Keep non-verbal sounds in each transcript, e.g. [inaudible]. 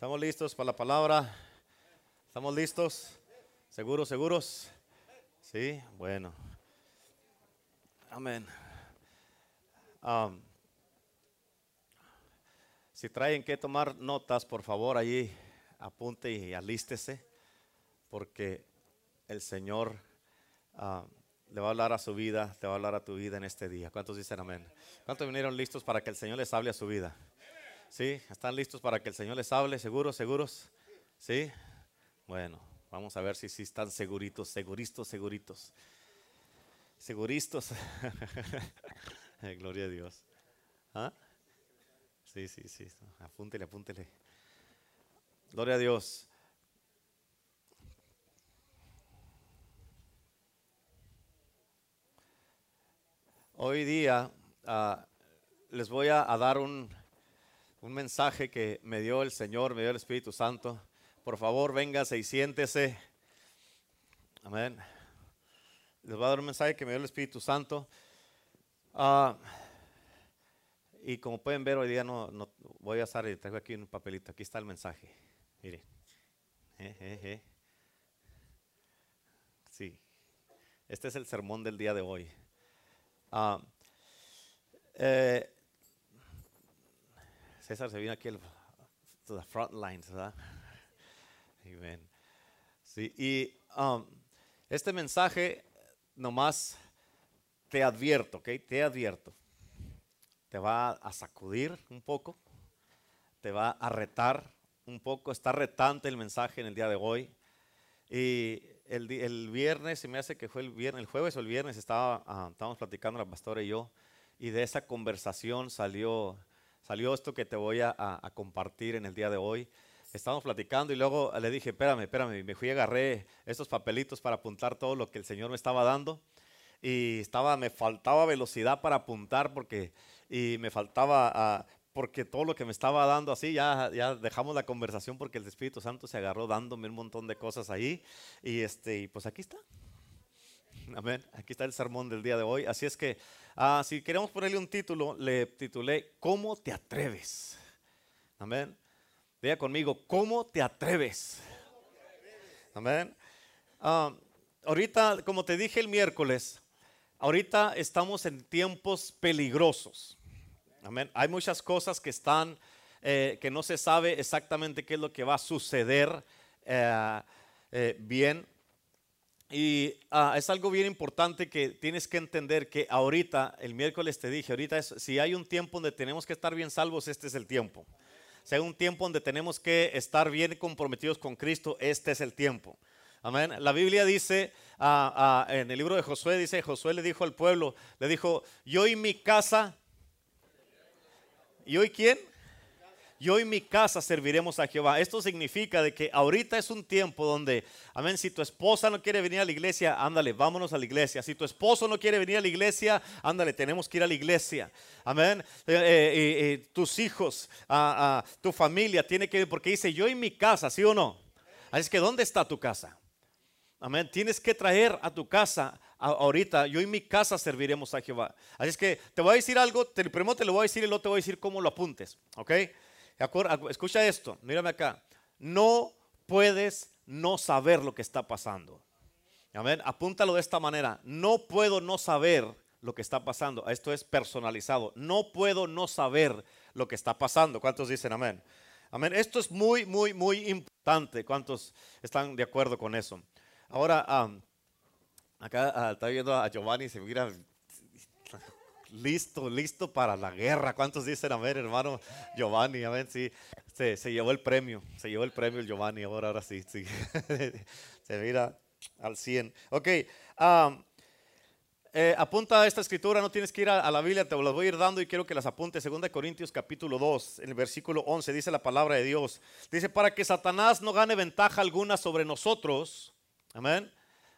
¿Estamos listos para la palabra? ¿Estamos listos? ¿Seguros, seguros? Sí, bueno. Amén. Si traen que tomar notas, por favor, allí apunte y alístese, porque el Señor le va a hablar a su vida, te va a hablar a tu vida en este día. ¿Cuántos dicen amén? ¿Cuántos vinieron listos para que el Señor les hable a su vida? ¿Sí? ¿Están listos para que el Señor les hable? ¿Seguros, seguros? ¿Sí? Bueno, vamos a ver si, si están seguritos, seguritos, seguritos. Seguristos. [laughs] Gloria a Dios. ¿Ah? Sí, sí, sí. Apúntele, apúntele. Gloria a Dios. Hoy día uh, les voy a dar un, un, mensaje que me dio el Señor, me dio el Espíritu Santo. Por favor, véngase y siéntese. Amén. Les voy a dar un mensaje que me dio el Espíritu Santo. Uh, y como pueden ver, hoy día no, voy a estar, traigo aquí un papelito. Aquí está el mensaje. Mire. Eh, eh, eh. Sí. Este es el sermón del día de hoy. Uh, eh, César se vino aquí al to the front lines, ¿verdad? Amen. Sí, y um, este mensaje nomás te advierto, ¿ok? Te advierto. Te va a sacudir un poco, te va a retar un poco, está retante el mensaje en el día de hoy. Y el, viernes, se me hace que fue el viernes, el jueves o el viernes, estaba, uh, estábamos platicando la pastora y yo, y de esa conversación salió, salió esto que te voy a, a, a, compartir en el día de hoy. Estábamos platicando y luego le dije, espérame, espérame, me fui y agarré estos papelitos para apuntar todo lo que el Señor me estaba dando. Y estaba, me faltaba velocidad para apuntar porque, y me faltaba, uh, porque todo lo que me estaba dando así, ya, ya dejamos la conversación porque el Espíritu Santo se agarró dándome un montón de cosas ahí. Y, este, pues aquí está. Amén. Aquí está el sermón del día de hoy. Así es que, uh, si queremos ponerle un título, le titulé ¿Cómo te atreves? Amén. Diga conmigo, ¿cómo te atreves? Amén. Uh, ahorita, como te dije el miércoles, ahorita estamos en tiempos peligrosos. Amén. Hay muchas cosas que están, eh, que no se sabe exactamente qué es lo que va a suceder eh, eh, bien. Y uh, es algo bien importante que tienes que entender que ahorita, el miércoles te dije, ahorita es, si hay un tiempo donde tenemos que estar bien salvos, este es el tiempo. Si hay un tiempo donde tenemos que estar bien comprometidos con Cristo, este es el tiempo. Amén. La Biblia dice, uh, uh, en el libro de Josué, dice, Josué le dijo al pueblo, le dijo, yo y mi casa ¿Y hoy quién? Yo y mi casa serviremos a Jehová. Esto significa de que ahorita es un tiempo donde, amén, si tu esposa no quiere venir a la iglesia, ándale, vámonos a la iglesia. Si tu esposo no quiere venir a la iglesia, ándale, tenemos que ir a la iglesia. Amén. Eh, eh, eh, tus hijos, ah, ah, tu familia tiene que ir, porque dice yo y mi casa, ¿sí o no? Así es que, ¿dónde está tu casa? Amén. Tienes que traer a tu casa ahorita, yo y mi casa serviremos a Jehová. Así es que te voy a decir algo, te, primero te lo voy a decir y luego te voy a decir cómo lo apuntes. ¿Ok? Escucha esto, mírame acá. No puedes no saber lo que está pasando. Amén. Apúntalo de esta manera. No puedo no saber lo que está pasando. Esto es personalizado. No puedo no saber lo que está pasando. ¿Cuántos dicen amén? Amén. Esto es muy, muy, muy importante. ¿Cuántos están de acuerdo con eso? Ahora, Acá uh, está viendo a Giovanni, se mira listo, listo para la guerra. ¿Cuántos dicen a ver, hermano Giovanni? Amén, sí. Se, se, llevó el premio, se llevó el premio el Giovanni, ahora, ahora sí, sí. [laughs] se mira al 100. Ok, eh, apunta esta escritura, no tienes que ir a, a, la Biblia, te las voy a ir dando y quiero que las apuntes. 2 Corintios capítulo 2, en el versículo 11, dice la palabra de Dios. Dice, para que Satanás no gane ventaja alguna sobre nosotros. Amén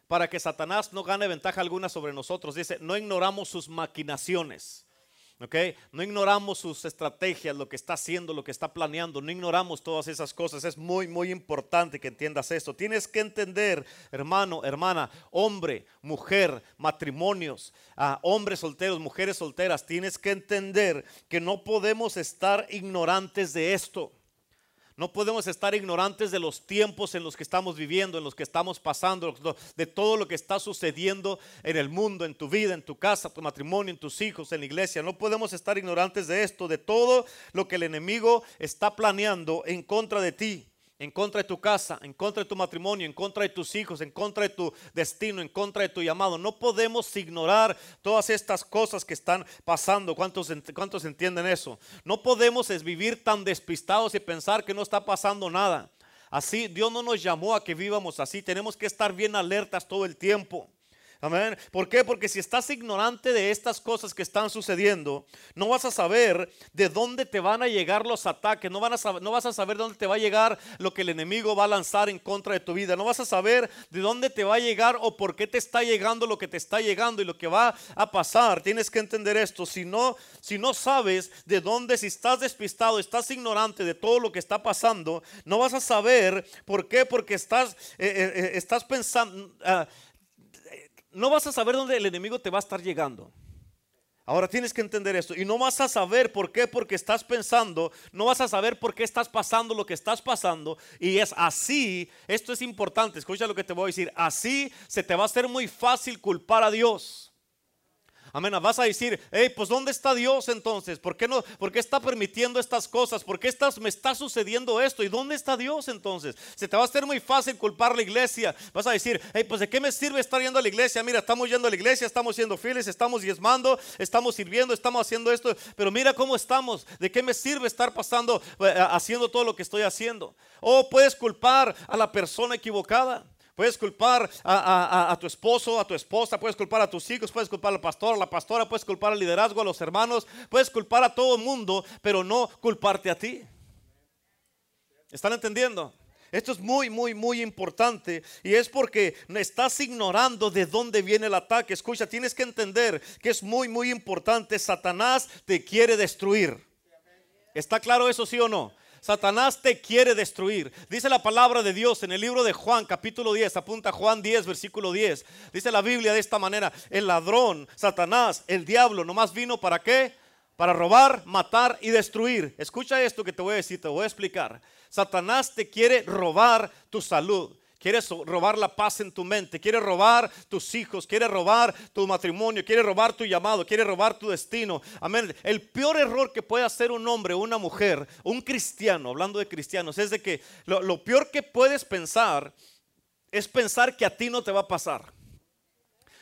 para que Satanás no gane ventaja alguna sobre nosotros. Dice, no ignoramos sus maquinaciones. ¿ok? No ignoramos sus estrategias, lo que está haciendo, lo que está planeando. No ignoramos todas esas cosas. Es muy, muy importante que entiendas esto. Tienes que entender, hermano, hermana, hombre, mujer, matrimonios, uh, hombres solteros, mujeres solteras. Tienes que entender que no podemos estar ignorantes de esto. No podemos estar ignorantes de los tiempos en los que estamos viviendo, en los que estamos pasando, de todo lo que está sucediendo en el mundo, en tu vida, en tu casa, tu matrimonio, en tus hijos, en la iglesia. No podemos estar ignorantes de esto, de todo lo que el enemigo está planeando en contra de ti en contra de tu casa, en contra de tu matrimonio, en contra de tus hijos, en contra de tu destino, en contra de tu llamado. No podemos ignorar todas estas cosas que están pasando. ¿Cuántos, cuántos entienden eso? No podemos vivir tan despistados y pensar que no está pasando nada. Así, Dios no nos llamó a que vivamos así. Tenemos que estar bien alertas todo el tiempo. Amén. ¿Por qué? Porque si estás ignorante de estas cosas que están sucediendo, no vas a saber de dónde te van a llegar los ataques, no, a no vas a saber dónde te va a llegar lo que el enemigo va a lanzar en contra de tu vida, no vas a saber de dónde te va a llegar o por qué te está llegando lo que te está llegando y lo que va a pasar. Tienes que entender esto. Si no, si no sabes de dónde, si estás despistado, estás ignorante de todo lo que está pasando, no vas a saber por qué, porque estás, eh, eh, eh, estás pensando... Ah, no vas a saber dónde el enemigo te va a estar llegando. Ahora tienes que entender esto. Y no vas a saber por qué, porque estás pensando, no vas a saber por qué estás pasando lo que estás pasando. Y es así, esto es importante, escucha lo que te voy a decir, así se te va a hacer muy fácil culpar a Dios. Amén. Vas a decir, hey, pues ¿dónde está Dios entonces? ¿Por qué no? ¿Por qué está permitiendo estas cosas? ¿Por qué estás, me está sucediendo esto? ¿Y dónde está Dios entonces? Se te va a hacer muy fácil culpar la iglesia. Vas a decir, hey, pues ¿de qué me sirve estar yendo a la iglesia? Mira, estamos yendo a la iglesia, estamos siendo fieles, estamos diezmando, estamos sirviendo, estamos haciendo esto. Pero mira cómo estamos. ¿De qué me sirve estar pasando, eh, haciendo todo lo que estoy haciendo? O puedes culpar a la persona equivocada. Puedes culpar a, tu esposo, a tu esposa, puedes culpar a tus hijos, puedes culpar al pastor, a la pastora, puedes culpar al liderazgo, a los hermanos, puedes culpar a todo el mundo, pero no culparte a ti. ¿Están entendiendo? Esto es muy, muy, muy importante y es porque estás ignorando de dónde viene el ataque. Escucha, tienes que entender que es muy, muy importante. Satanás te quiere destruir. ¿Está claro eso, sí o no? Satanás te quiere destruir. Dice la palabra de Dios en el libro de Juan, capítulo 10, apunta Juan 10, versículo 10. Dice la Biblia de esta manera, el ladrón, Satanás, el diablo, nomás vino para qué? Para robar, matar y destruir. Escucha esto que te voy a decir, te voy a explicar. Satanás te quiere robar tu salud. Quieres robar la paz en tu mente, quiere robar tus hijos, quiere robar tu matrimonio, quiere robar tu llamado, quiere robar tu destino. Amén. El peor error que puede hacer un hombre, una mujer, un cristiano, hablando de cristianos, es de que lo peor que puedes pensar es pensar que a ti no te va a pasar.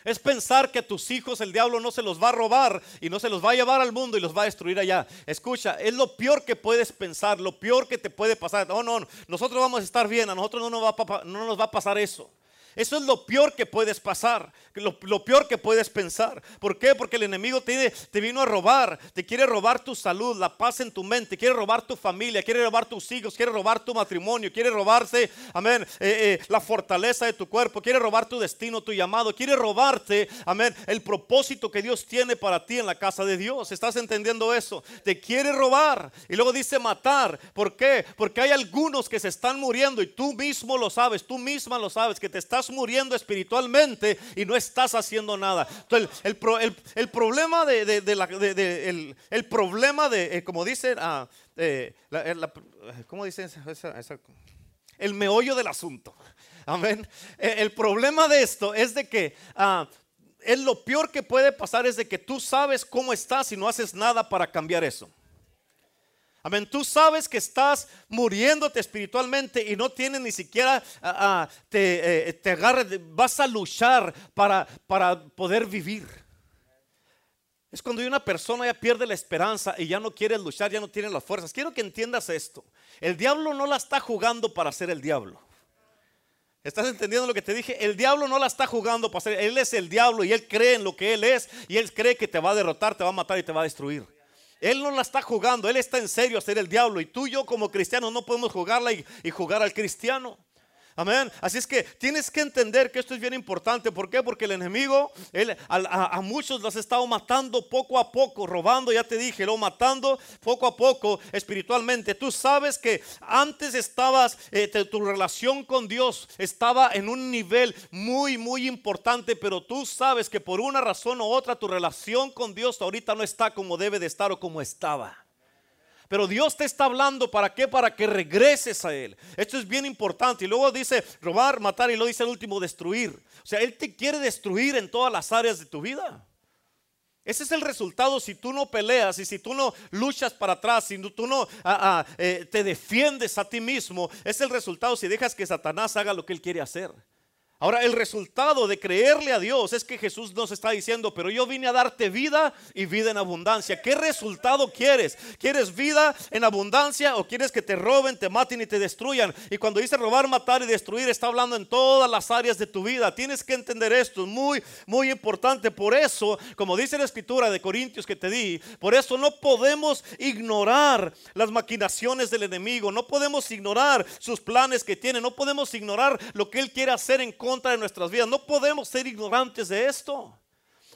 Es pensar que a tus hijos el diablo no se los va a robar y no se los va a llevar al mundo y los va a destruir allá. Escucha, es lo peor que puedes pensar, lo peor que te puede pasar. No, no, nosotros vamos a estar bien, a nosotros no no nos va a pasar eso. Eso es lo peor que puedes pasar, lo, peor que puedes pensar. ¿Por qué? Porque el enemigo te, vino a robar, te quiere robar tu salud, la paz en tu mente, quiere robar tu familia, quiere robar tus hijos, quiere robar tu matrimonio, quiere robarse, amén, eh, eh, la fortaleza de tu cuerpo, quiere robar tu destino, tu llamado, quiere robarte, amén, el propósito que Dios tiene para ti en la casa de Dios. ¿Estás entendiendo eso? Te quiere robar y luego dice matar. ¿Por qué? Porque hay algunos que se están muriendo y tú mismo lo sabes, tú misma lo sabes, que te estás muriendo espiritualmente y no estás haciendo nada. Entonces, el, problema de, la, el, problema de, eh, como dicen, ah, eh, eh, ¿cómo dicen? el meollo del asunto. Amén. El problema de esto es de que ah, es lo peor que puede pasar es de que tú sabes cómo estás y no haces nada para cambiar eso. Amén. Tú sabes que estás muriéndote espiritualmente y no tienes ni siquiera, ah, ah, te, eh, te vas a luchar para, para poder vivir. Es cuando una persona ya pierde la esperanza y ya no quiere luchar, ya no tiene las fuerzas. Quiero que entiendas esto. El diablo no la está jugando para ser el diablo. ¿Estás entendiendo lo que te dije? El diablo no la está jugando para ser. Él es el diablo y él cree en lo que él es y él cree que te va a derrotar, te va a matar y te va a destruir. Él no la está jugando, Él está en serio a ser el diablo. Y tú y yo como cristianos no podemos jugarla y, y jugar al cristiano. Amén. Así es que tienes que entender que esto es bien importante. ¿Por qué? Porque el enemigo él, a, muchos los ha estado matando poco a poco, robando, ya te dije, lo matando poco a poco espiritualmente. Tú sabes que antes estabas, eh, tu relación con Dios estaba en un nivel muy, muy importante, pero tú sabes que por una razón u otra tu relación con Dios ahorita no está como debe de estar o como estaba. Pero Dios te está hablando para qué? Para que regreses a Él. Esto es bien importante. Y luego dice robar, matar y luego dice el último destruir. O sea, Él te quiere destruir en todas las áreas de tu vida. Ese es el resultado si tú no peleas y si tú no luchas para atrás, si tú no ah, ah, eh, te defiendes a ti mismo. Es el resultado si dejas que Satanás haga lo que él quiere hacer. Ahora, el resultado de creerle a Dios es que Jesús nos está diciendo, pero yo vine a darte vida y vida en abundancia. ¿Qué resultado quieres? ¿Quieres vida en abundancia o quieres que te roben, te maten y te destruyan? Y cuando dice robar, matar y destruir, está hablando en todas las áreas de tu vida. Tienes que entender esto, es muy, muy importante. Por eso, como dice la escritura de Corintios que te di, por eso no podemos ignorar las maquinaciones del enemigo, no podemos ignorar sus planes que tiene, no podemos ignorar lo que él quiere hacer en contra contra de nuestras vidas. No podemos ser ignorantes de esto.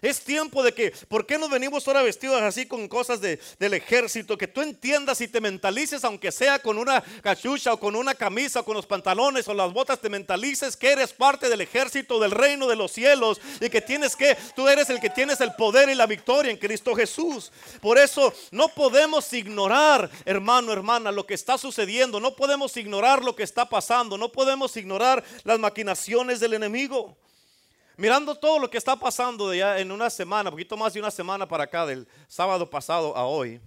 Es tiempo de que, ¿por qué nos venimos ahora vestidos así con cosas del ejército? Que tú entiendas y te mentalices, aunque sea con una cachucha o con una camisa o con los pantalones o las botas, te mentalices que eres parte del ejército del reino de los cielos y que tienes que, tú eres el que tienes el poder y la victoria en Cristo Jesús. Por eso no podemos ignorar, hermano, hermana, lo que está sucediendo. No podemos ignorar lo que está pasando. No podemos ignorar las maquinaciones del enemigo. Mirando todo lo que está pasando ya en una semana, poquito más de una semana para acá, del sábado pasado a hoy,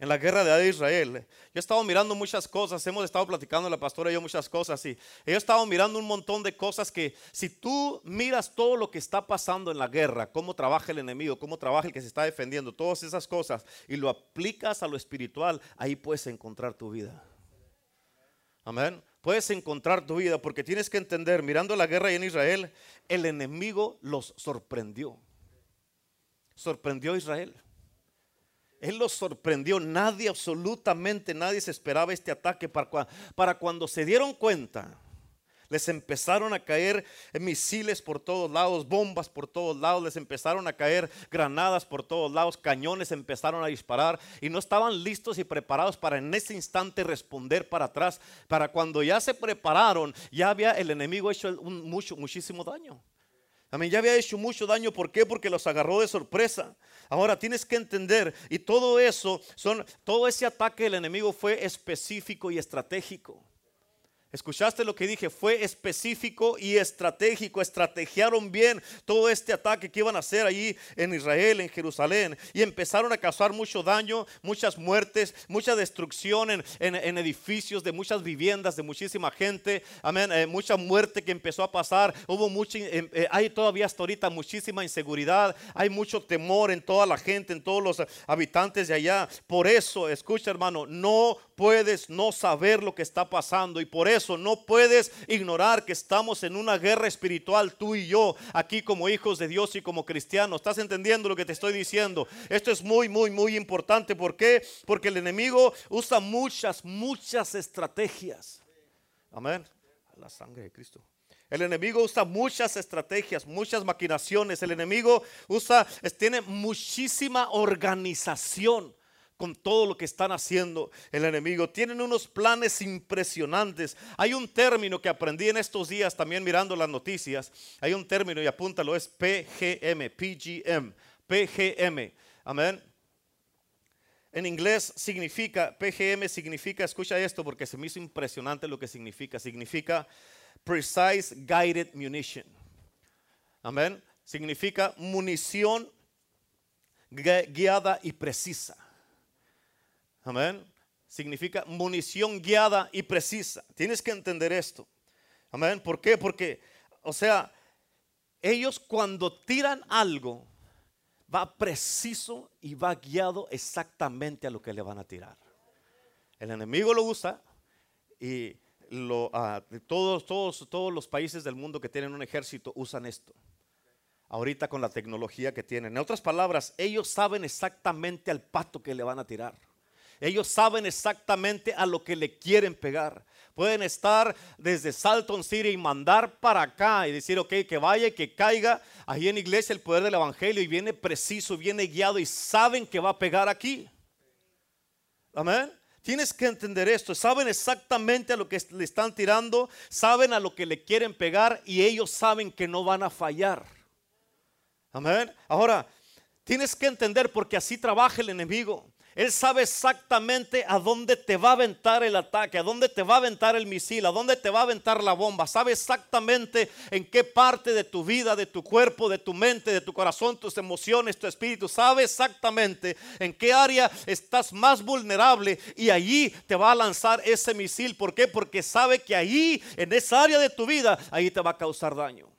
en la guerra de Israel, yo he estado mirando muchas cosas, hemos estado platicando la pastora y yo muchas cosas y he estado mirando un montón de cosas que si tú miras todo lo que está pasando en la guerra, cómo trabaja el enemigo, cómo trabaja el que se está defendiendo, todas esas cosas y lo aplicas a lo espiritual, ahí puedes encontrar tu vida. Amén puedes encontrar tu vida, porque tienes que entender, mirando la guerra en Israel, el enemigo los sorprendió. Sorprendió a Israel. Él los sorprendió. Nadie, absolutamente nadie se esperaba este ataque para, para cuando se dieron cuenta les empezaron a caer misiles por todos lados, bombas por todos lados, les empezaron a caer granadas por todos lados, cañones empezaron a disparar y no estaban listos y preparados para en ese instante responder para atrás. Para cuando ya se prepararon, ya había el enemigo hecho mucho, muchísimo daño. Ya había hecho mucho daño. ¿Por qué? Porque los agarró de sorpresa. Ahora tienes que entender, y todo eso, son, todo ese ataque del enemigo fue específico y estratégico. Escuchaste lo que dije, fue específico y estratégico, estrategiaron bien todo este ataque que iban a hacer allí en Israel, en Jerusalén, y empezaron a causar mucho daño, muchas muertes, mucha destrucción en, edificios de muchas viviendas, de muchísima gente, amén, eh, mucha muerte que empezó a pasar, hubo mucha, eh, eh, hay todavía hasta ahorita muchísima inseguridad, hay mucho temor en toda la gente, en todos los habitantes de allá, por eso, escucha hermano, no puedes no saber lo que está pasando y por eso no puedes ignorar que estamos en una guerra espiritual tú y yo aquí como hijos de Dios y como cristianos. ¿Estás entendiendo lo que te estoy diciendo? Esto es muy, muy, muy importante. ¿Por qué? Porque el enemigo usa muchas, muchas estrategias. Amén. La sangre de Cristo. El enemigo usa muchas estrategias, muchas maquinaciones. El enemigo usa, tiene muchísima organización con todo lo que están haciendo el enemigo. Tienen unos planes impresionantes. Hay un término que aprendí en estos días también mirando las noticias. Hay un término y apúntalo, es PGM, PGM, PGM. Amén. En inglés significa, PGM significa, escucha esto porque se me hizo impresionante lo que significa. Significa Precise Guided Munition. Amén. Significa munición guiada y precisa. Amén. Significa munición guiada y precisa. Tienes que entender esto. Amén. ¿Por qué? Porque, o sea, ellos cuando tiran algo, va preciso y va guiado exactamente a lo que le van a tirar. El enemigo lo usa y lo, ah, todos, todos, todos los países del mundo que tienen un ejército usan esto. Ahorita con la tecnología que tienen. En otras palabras, ellos saben exactamente al pato que le van a tirar. Ellos saben exactamente a lo que le quieren pegar. Pueden estar desde Salton City y mandar para acá y decir, ok, que vaya que caiga. Ahí en iglesia el poder del evangelio y viene preciso, viene guiado y saben que va a pegar aquí. Amén. Tienes que entender esto. Saben exactamente a lo que le están tirando, saben a lo que le quieren pegar y ellos saben que no van a fallar. Amén. Ahora, tienes que entender porque así trabaja el enemigo. Él sabe exactamente a dónde te va a aventar el ataque, a dónde te va a aventar el misil, a dónde te va a aventar la bomba. Sabe exactamente en qué parte de tu vida, de tu cuerpo, de tu mente, de tu corazón, tus emociones, tu espíritu. Sabe exactamente en qué área estás más vulnerable y allí te va a lanzar ese misil. ¿Por qué? Porque sabe que ahí, en esa área de tu vida, ahí te va a causar daño.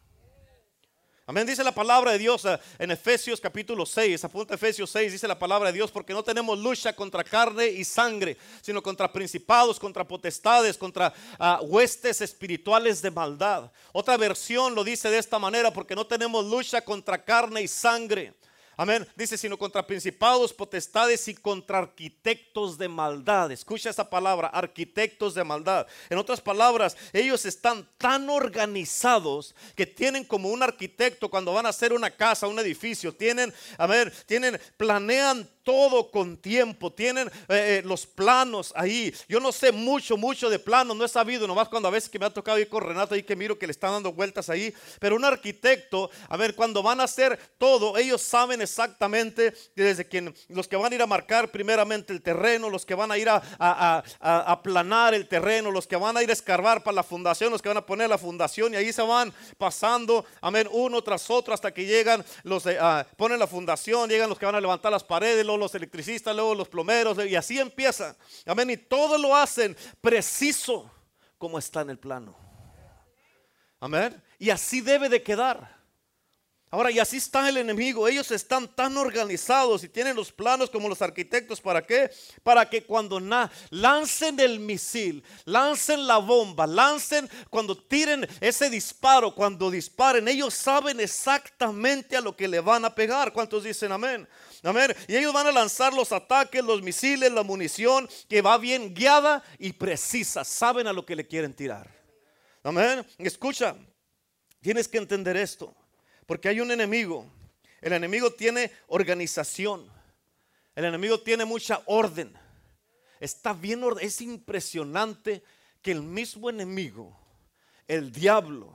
Amén. Dice la palabra de Dios eh, en Efesios capítulo 6. Apunta Efesios 6. Dice la palabra de Dios. Porque no tenemos lucha contra carne y sangre, sino contra principados, contra potestades, contra ah, huestes espirituales de maldad. Otra versión lo dice de esta manera. Porque no tenemos lucha contra carne y sangre Amén. Dice, sino contra principados, potestades y contra arquitectos de maldad. Escucha esa palabra, arquitectos de maldad. En otras palabras, ellos están tan organizados que tienen como un arquitecto cuando van a hacer una casa, un edificio, tienen, a ver, tienen, planean todo con tiempo, tienen eh, eh, los planos ahí. Yo no sé mucho, mucho de planos, no he sabido, nomás cuando a veces que me ha tocado ir con Renato ahí que miro que le están dando vueltas ahí. Pero un arquitecto, a ver, cuando van a hacer todo, ellos saben exactamente desde quien, los que van a ir a marcar primeramente el terreno, los que van a ir a, a, a, aplanar el terreno, los que van a ir a escarbar para la fundación, los que van a poner la fundación y ahí se van pasando, amén, uno tras otro hasta que llegan los, uh, ponen la fundación, llegan los que van a levantar las paredes, los electricistas, luego los plomeros, y así empieza. Amén. Y todo lo hacen preciso como está en el plano. Amén. Y así debe de quedar. Ahora, y así está el enemigo. Ellos están tan organizados y tienen los planos como los arquitectos. ¿Para qué? Para que cuando lancen el misil, lancen la bomba, lancen, cuando tiren ese disparo, cuando disparen, ellos saben exactamente a lo que le van a pegar. ¿Cuántos dicen amén? Amén. Y ellos van a lanzar los ataques, los misiles, la munición que va bien guiada y precisa. Saben a lo que le quieren tirar. Amén. Escucha, tienes que entender esto. Porque hay un enemigo. El enemigo tiene organización. El enemigo tiene mucha orden. Está bien Es impresionante que el mismo enemigo, el diablo,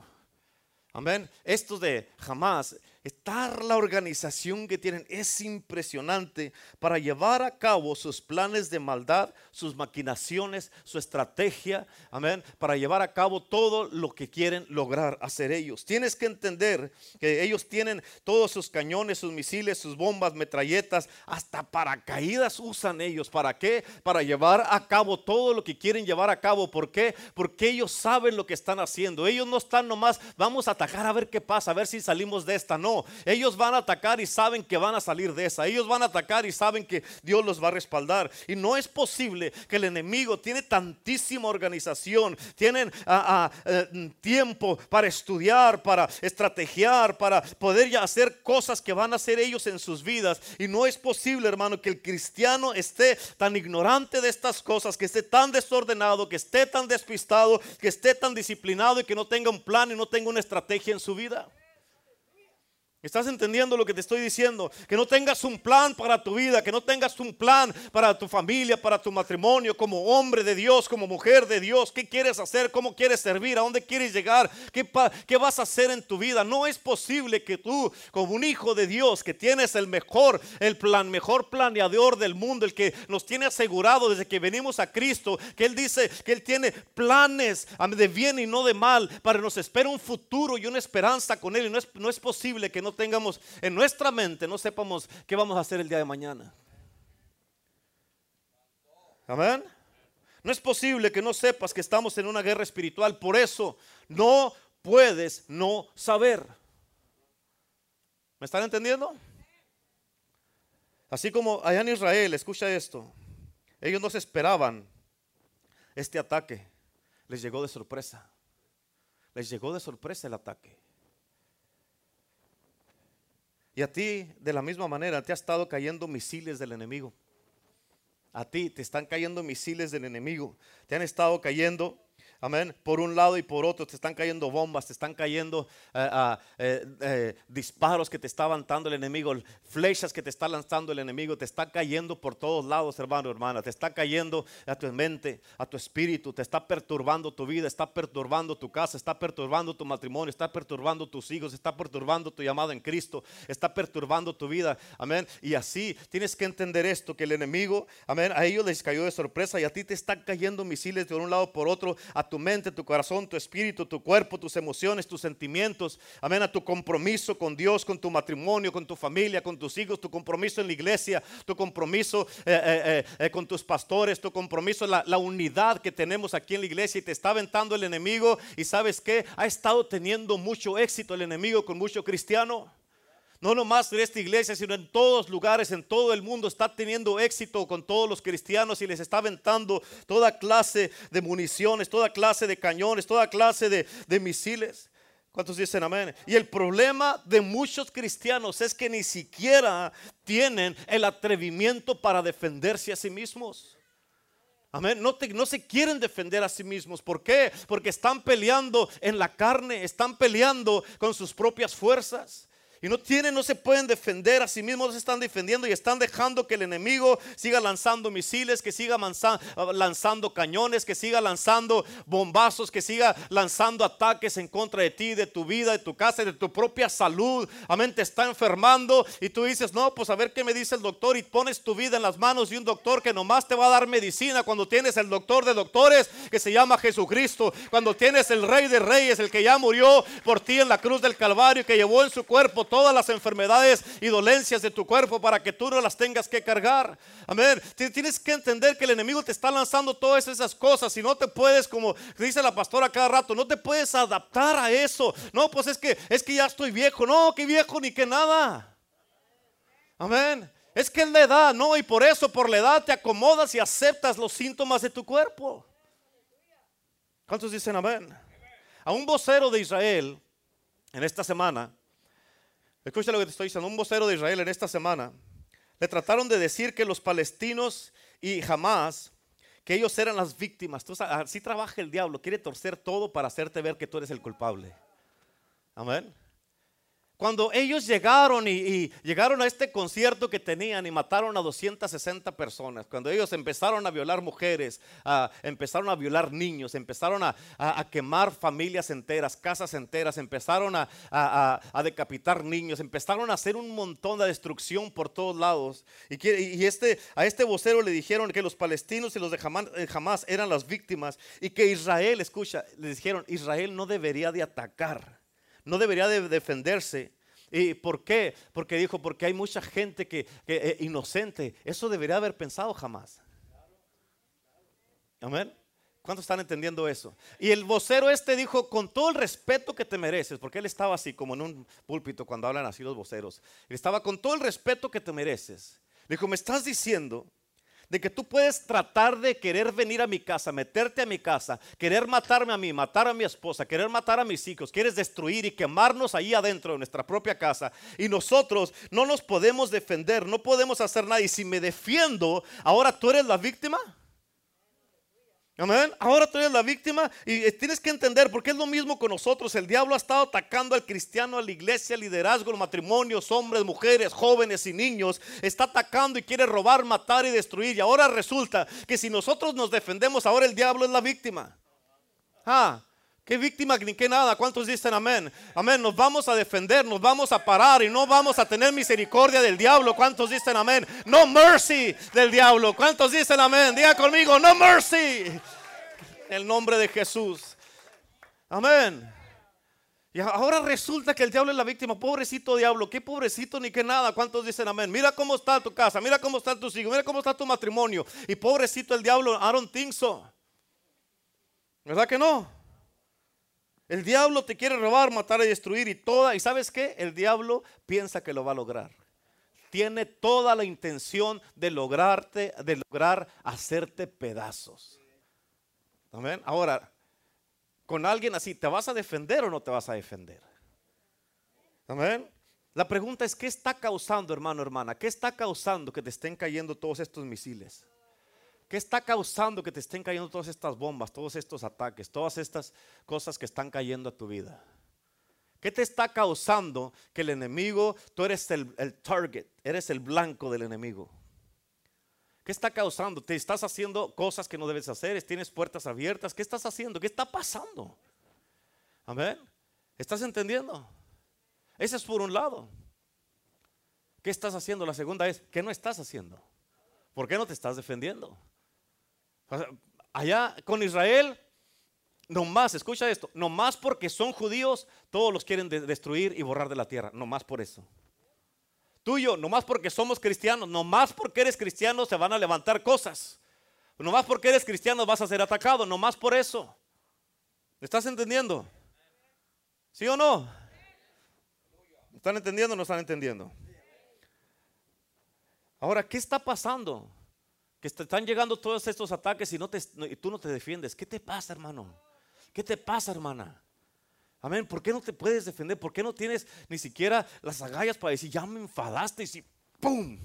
amén, esto de jamás, Estar la organización que tienen es impresionante para llevar a cabo sus planes de maldad, sus maquinaciones, su estrategia, amén, para llevar a cabo todo lo que quieren lograr hacer ellos. Tienes que entender que ellos tienen todos sus cañones, sus misiles, sus bombas, metralletas, hasta paracaídas usan ellos. ¿Para qué? Para llevar a cabo todo lo que quieren llevar a cabo. ¿Por qué? Porque ellos saben lo que están haciendo. Ellos no están nomás, vamos a atacar a ver qué pasa, a ver si salimos de esta. Ellos van a atacar y saben que van a salir de esa. Ellos van a atacar y saben que Dios los va a respaldar. Y no es posible que el enemigo tiene tantísima organización, tienen ah, ah, eh, tiempo para estudiar, para estrategiar, para poder ya hacer cosas que van a hacer ellos en sus vidas. Y no es posible, hermano, que el cristiano esté tan ignorante de estas cosas, que esté tan desordenado, que esté tan despistado, que esté tan disciplinado y que no tenga un plan y no tenga una estrategia en su vida. ¿Estás entendiendo lo que te estoy diciendo? Que no tengas un plan para tu vida, que no tengas un plan para tu familia, para tu matrimonio, como hombre de Dios, como mujer de Dios. ¿Qué quieres hacer? ¿Cómo quieres servir? ¿A dónde quieres llegar? ¿Qué, vas a hacer en tu vida? No es posible que tú, como un hijo de Dios, que tienes el mejor, el plan, mejor planeador del mundo, el que nos tiene asegurado desde que venimos a Cristo, que Él dice que Él tiene planes de bien y no de mal, para nos espera un futuro y una esperanza con Él. Y no es, no es posible que no tengamos en nuestra mente, no sepamos qué vamos a hacer el día de mañana. Amén. No es posible que no sepas que estamos en una guerra espiritual. Por eso no puedes no saber. ¿Me están entendiendo? Así como allá en Israel, escucha esto. Ellos no se esperaban este ataque. Les llegó de sorpresa. Les llegó de sorpresa el ataque. Y a ti, de la misma manera, te ha estado cayendo misiles del enemigo. A ti te están cayendo misiles del enemigo. Te han estado cayendo Amén. Por un lado y por otro te están cayendo bombas, te están cayendo eh, ah, eh, eh, disparos que te está levantando el enemigo, flechas que te está lanzando el enemigo, te está cayendo por todos lados, hermano, hermana. Te está cayendo a tu mente, a tu espíritu, te está perturbando tu vida, está perturbando tu casa, está perturbando tu matrimonio, está perturbando tus hijos, está perturbando tu llamada en Cristo, está perturbando tu vida. Amén. Y así tienes que entender esto, que el enemigo, amén, a ellos les cayó de sorpresa y a ti te están cayendo misiles de un lado por otro a tu mente, tu corazón, tu espíritu, tu cuerpo, tus emociones, tus sentimientos. Amén, a tu compromiso con Dios, con tu matrimonio, con tu familia, con tus hijos, tu compromiso en la iglesia, tu compromiso eh, eh, eh, con tus pastores, tu compromiso, la, la unidad que tenemos aquí en la iglesia. Y te está aventando el enemigo. Y sabes que ha estado teniendo mucho éxito el enemigo con mucho cristiano no nomás en esta iglesia, sino en todos lugares, en todo el mundo, está teniendo éxito con todos los cristianos y les está aventando toda clase de municiones, toda clase de cañones, toda clase de, misiles. ¿Cuántos dicen amén? Y el problema de muchos cristianos es que ni siquiera tienen el atrevimiento para defenderse a sí mismos. Amén. No, no, se quieren defender a sí mismos. ¿Por qué? Porque están peleando en la carne, están peleando con sus propias fuerzas. Y no tienen, no se pueden defender a sí mismos, no se están defendiendo y están dejando que el enemigo siga lanzando misiles, que siga lanzando cañones, que siga lanzando bombazos, que siga lanzando ataques en contra de ti, de tu vida, de tu casa, de tu propia salud. Amén, te está enfermando y tú dices, no, pues a ver qué me dice el doctor y pones tu vida en las manos de un doctor que nomás te va a dar medicina cuando tienes el doctor de doctores que se llama Jesucristo, cuando tienes el rey de reyes, el que ya murió por ti en la cruz del Calvario, que llevó en su cuerpo todas las enfermedades y dolencias de tu cuerpo para que tú no las tengas que cargar. Amén. Tienes que entender que el enemigo te está lanzando todas esas cosas y no te puedes, como dice la pastora cada rato, no te puedes adaptar a eso. No, pues es que es que ya estoy viejo. No, que viejo ni que nada. Amén. Es que es la edad, no, y por eso, por la edad, te acomodas y aceptas los síntomas de tu cuerpo. ¿Cuántos dicen amén? A un vocero de Israel en esta semana Escucha lo que te estoy diciendo. Un vocero de Israel en esta semana le trataron de decir que los palestinos y jamás que ellos eran las víctimas. así trabaja el diablo. Quiere torcer todo para hacerte ver que tú eres el culpable. Amén. Cuando ellos llegaron y, llegaron a este concierto que tenían y mataron a 260 personas, cuando ellos empezaron a violar mujeres, empezaron a violar niños, empezaron a, quemar familias enteras, casas enteras, empezaron a, decapitar niños, empezaron a hacer un montón de destrucción por todos lados. Y, este, a este vocero le dijeron que los palestinos y los de Hamas eran las víctimas y que Israel, escucha, le dijeron, Israel no debería de atacar no debería de defenderse. ¿Y por qué? Porque dijo, porque hay mucha gente que, que eh, inocente. Eso debería haber pensado jamás. Amén. ¿Cuántos están entendiendo eso? Y el vocero este dijo, con todo el respeto que te mereces, porque él estaba así como en un púlpito cuando hablan así los voceros. Él estaba con todo el respeto que te mereces. Dijo, me estás diciendo de que tú puedes tratar de querer venir a mi casa, meterte a mi casa, querer matarme a mí, matar a mi esposa, querer matar a mis hijos, quieres destruir y quemarnos ahí adentro de nuestra propia casa. Y nosotros no nos podemos defender, no podemos hacer nada. Y si me defiendo, ahora tú eres la víctima. Amén. Ahora tú eres la víctima y eh, tienes que entender porque es lo mismo con nosotros. El diablo ha estado atacando al cristiano, a la iglesia, al liderazgo, los matrimonios, hombres, mujeres, jóvenes y niños. Está atacando y quiere robar, matar y destruir. Y ahora resulta que si nosotros nos defendemos, ahora el diablo es la víctima. Ah, qué víctima ni qué nada. ¿Cuántos dicen amén? Amén. Nos vamos a defender, nos vamos a parar y no vamos a tener misericordia del diablo. ¿Cuántos dicen amén? No mercy del diablo. ¿Cuántos dicen amén? Diga conmigo, no mercy el nombre de Jesús. Amén. Y ahora resulta que el diablo es la víctima. Pobrecito diablo, qué pobrecito ni qué nada. ¿Cuántos dicen amén? Mira cómo está tu casa, mira cómo están tus hijos, mira cómo está tu matrimonio. Y pobrecito el diablo, I don't. ¿Verdad que no? El diablo te quiere robar, matar y destruir y toda. ¿Y sabes qué? El diablo piensa que lo va a lograr. Tiene toda la intención de lograrte, de lograr hacerte pedazos. Amén. Ahora, con alguien así, ¿te vas a defender o no te vas a defender? Amén. La pregunta es, ¿qué está causando, hermano, hermana? ¿Qué está causando que te estén cayendo todos estos misiles? ¿Qué está causando que te estén cayendo todas estas bombas, todos estos ataques, todas estas cosas que están cayendo a tu vida? ¿Qué te está causando que el enemigo, tú eres el, target, eres el blanco del enemigo? ¿Qué está causando? ¿Te estás haciendo cosas que no debes hacer? ¿Tienes puertas abiertas? ¿Qué estás haciendo? ¿Qué está pasando? Amén. ¿Estás entendiendo? Ese es por un lado. ¿Qué estás haciendo? La segunda es, ¿qué no estás haciendo? ¿Por qué no te estás defendiendo? Allá con Israel, nomás, escucha esto, nomás porque son judíos, todos los quieren destruir y borrar de la tierra, nomás por eso. Tuyo, nomás porque somos cristianos, nomás porque eres cristiano se van a levantar cosas. Nomás porque eres cristiano vas a ser atacado, nomás por eso. ¿Estás entendiendo? ¿Sí o no? ¿Están entendiendo o no están entendiendo? Ahora, ¿qué está pasando? Que están llegando todos estos ataques y, no te, y tú no te defiendes. ¿Qué te pasa, hermano? ¿Qué te pasa, hermana? Amén. ¿Por qué no te puedes defender? ¿Por qué no tienes ni siquiera las agallas para decir, ya me enfadaste y ¡pum!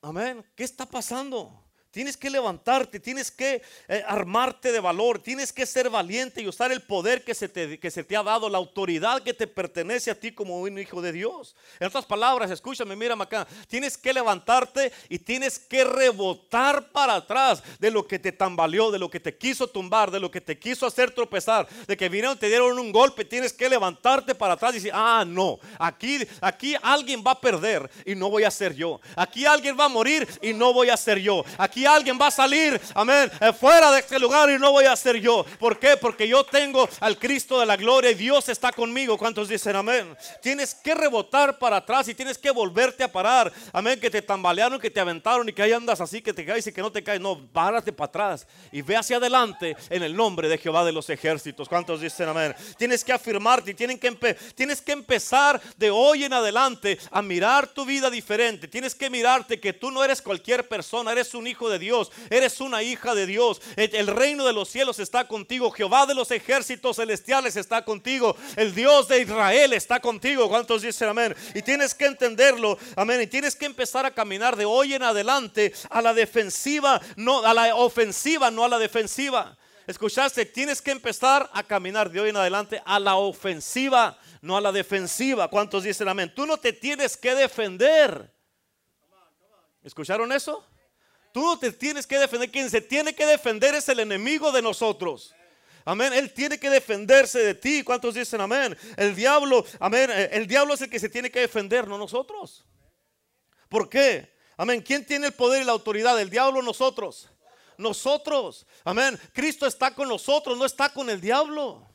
Amén. ¿Qué está pasando? Tienes que levantarte, tienes que eh, armarte de valor, tienes que ser valiente y usar el poder que se, te, que se te ha dado, la autoridad que te pertenece a ti como un hijo de Dios. En otras palabras, escúchame, mírame acá, tienes que levantarte y tienes que rebotar para atrás de lo que te tambaleó, de lo que te quiso tumbar, de lo que te quiso hacer tropezar, de que vinieron, te dieron un golpe, tienes que levantarte para atrás y decir, ah, no, aquí, aquí alguien va a perder y no voy a ser yo. Aquí alguien va a morir y no voy a ser yo. Aquí alguien va a salir, amén, eh, fuera de este lugar y no voy a ser yo. ¿Por qué? Porque yo tengo al Cristo de la gloria y Dios está conmigo. ¿Cuántos dicen amén? Tienes que rebotar para atrás y tienes que volverte a parar. Amén, que te tambalearon, que te aventaron y que ahí andas así, que te caes y que no te caes. No, párate para atrás y ve hacia adelante en el nombre de Jehová de los ejércitos. ¿Cuántos dicen amén? Tienes que afirmarte y tienes que, tienes que empezar de hoy en adelante a mirar tu vida diferente. Tienes que mirarte que tú no eres cualquier persona, eres un hijo de Dios, eres una hija de Dios. El reino de los cielos está contigo. Jehová de los ejércitos celestiales está contigo. El Dios de Israel está contigo. ¿Cuántos dicen amén? Y tienes que entenderlo, amén. Y tienes que empezar a caminar de hoy en adelante a la defensiva, no a la ofensiva, no a la defensiva. Escuchaste, tienes que empezar a caminar de hoy en adelante a la ofensiva, no a la defensiva. ¿Cuántos dicen amén? Tú no te tienes que defender. ¿Escucharon eso? Tú no te tienes que defender. Quien se tiene que defender es el enemigo de nosotros. Amén. Él tiene que defenderse de ti. ¿Cuántos dicen amén? El diablo, amén. Eh, el diablo es el que se tiene que defender, no nosotros. ¿Por qué? Amén. ¿Quién tiene el poder y la autoridad? El diablo nosotros. Nosotros. Amén. Cristo está con nosotros, no está con el diablo.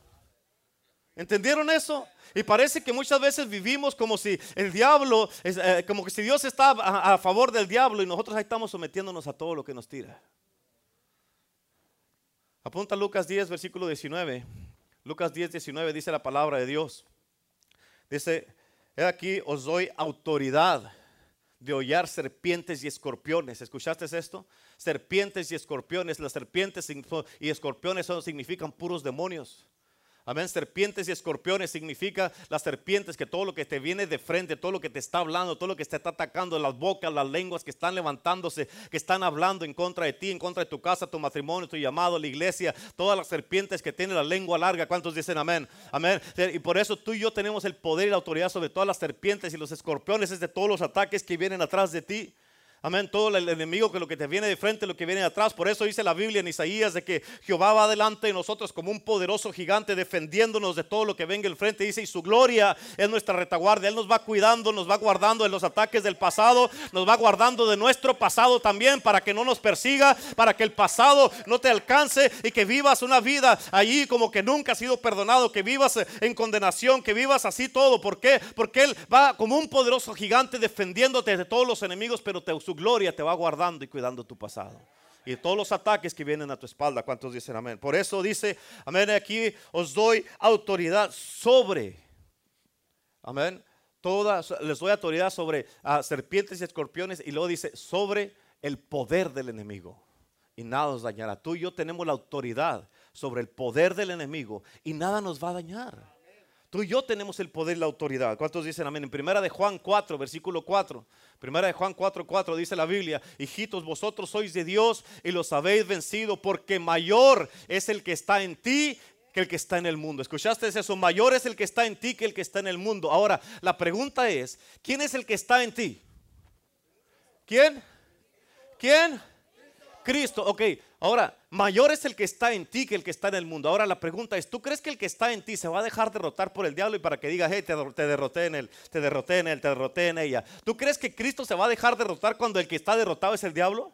¿Entendieron eso? Y parece que muchas veces vivimos como si el diablo, eh, como que si Dios está a, favor del diablo y nosotros ahí estamos sometiéndonos a todo lo que nos tira. Apunta Lucas 10, versículo 19. Lucas 10, 19 dice la palabra de Dios. Dice, he aquí os doy autoridad de hollar serpientes y escorpiones. ¿Escuchaste esto? Serpientes y escorpiones. Las serpientes y escorpiones son, significan puros demonios. Amén. Serpientes y escorpiones significa las serpientes que todo lo que te viene de frente, todo lo que te está hablando, todo lo que te está atacando, las bocas, las lenguas que están levantándose, que están hablando en contra de ti, en contra de tu casa, tu matrimonio, tu llamado, la iglesia, todas las serpientes que tienen la lengua larga. ¿Cuántos dicen amén? Amén. Y por eso tú y yo tenemos el poder y la autoridad sobre todas las serpientes y los escorpiones, es de todos los ataques que vienen atrás de ti. Amén. Todo el enemigo que lo que te viene de frente, lo que viene de atrás. Por eso dice la Biblia en Isaías de que Jehová va delante de nosotros como un poderoso gigante defendiéndonos de todo lo que venga el frente. Dice, y su gloria es nuestra retaguardia. Él nos va cuidando, nos va guardando de los ataques del pasado, nos va guardando de nuestro pasado también para que no nos persiga, para que el pasado no te alcance y que vivas una vida allí como que nunca has sido perdonado, que vivas en condenación, que vivas así todo. ¿Por qué? Porque Él va como un poderoso gigante defendiéndote de todos los enemigos, pero te gloria te va guardando y cuidando tu pasado. Y todos los ataques que vienen a tu espalda, ¿cuántos dicen amén? Por eso dice, amén, aquí os doy autoridad sobre, amén, todas, les doy autoridad sobre ah, serpientes y escorpiones y luego dice, sobre el poder del enemigo. Y nada os dañará. Tú y yo tenemos la autoridad sobre el poder del enemigo y nada nos va a dañar. Tú y yo tenemos el poder y la autoridad. ¿Cuántos dicen amén? En primera de Juan 4, versículo 4. Primera de Juan 4, 4 dice la Biblia, hijitos, vosotros sois de Dios y los habéis vencido porque mayor es el que está en ti que el que está en el mundo. ¿Escuchaste eso? Mayor es el que está en ti que el que está en el mundo. Ahora, la pregunta es, ¿quién es el que está en ti? ¿Quién? ¿Quién? Cristo. Ok, ahora, mayor es el que está en ti que el que está en el mundo. Ahora la pregunta es, ¿tú crees que el que está en ti se va a dejar derrotar por el diablo y para que diga, hey, te, te derroté en él, te derroté en él, te derroté en ella? ¿Tú crees que Cristo se va a dejar derrotar cuando el que está derrotado es el diablo?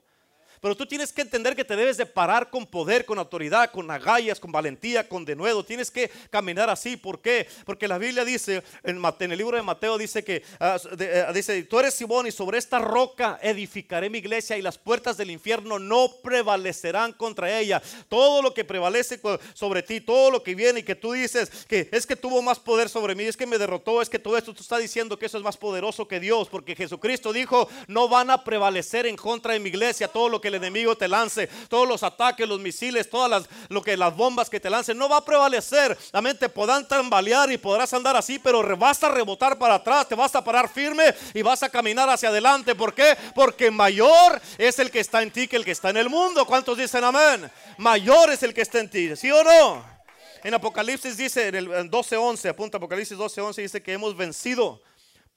Pero tú tienes que entender que te debes de parar con poder, con autoridad, con agallas, con valentía, con denuedo. Tienes que caminar así. ¿Por qué? Porque la Biblia dice, en, el libro de Mateo dice que, ah, ah, dice, tú eres Simón y sobre esta roca edificaré mi iglesia y las puertas del infierno no prevalecerán contra ella. Todo lo que prevalece sobre ti, todo lo que viene y que tú dices que es que tuvo más poder sobre mí, es que me derrotó, es que todo esto tú estás diciendo que eso es más poderoso que Dios. Porque Jesucristo dijo, no van a prevalecer en contra de mi iglesia todo lo que el enemigo te lance, todos los ataques, los misiles, todas las, lo que, las bombas que te lancen, no va a prevalecer. La mente podrán tambalear y podrás andar así, pero vas a rebotar para atrás, te vas a parar firme y vas a caminar hacia adelante. ¿Por qué? Porque mayor es el que está en ti que el que está en el mundo. ¿Cuántos dicen amén? Mayor es el que está en ti, ¿sí o no? En Apocalipsis dice, en el 12.11, apunta Apocalipsis 12.11, dice que hemos vencido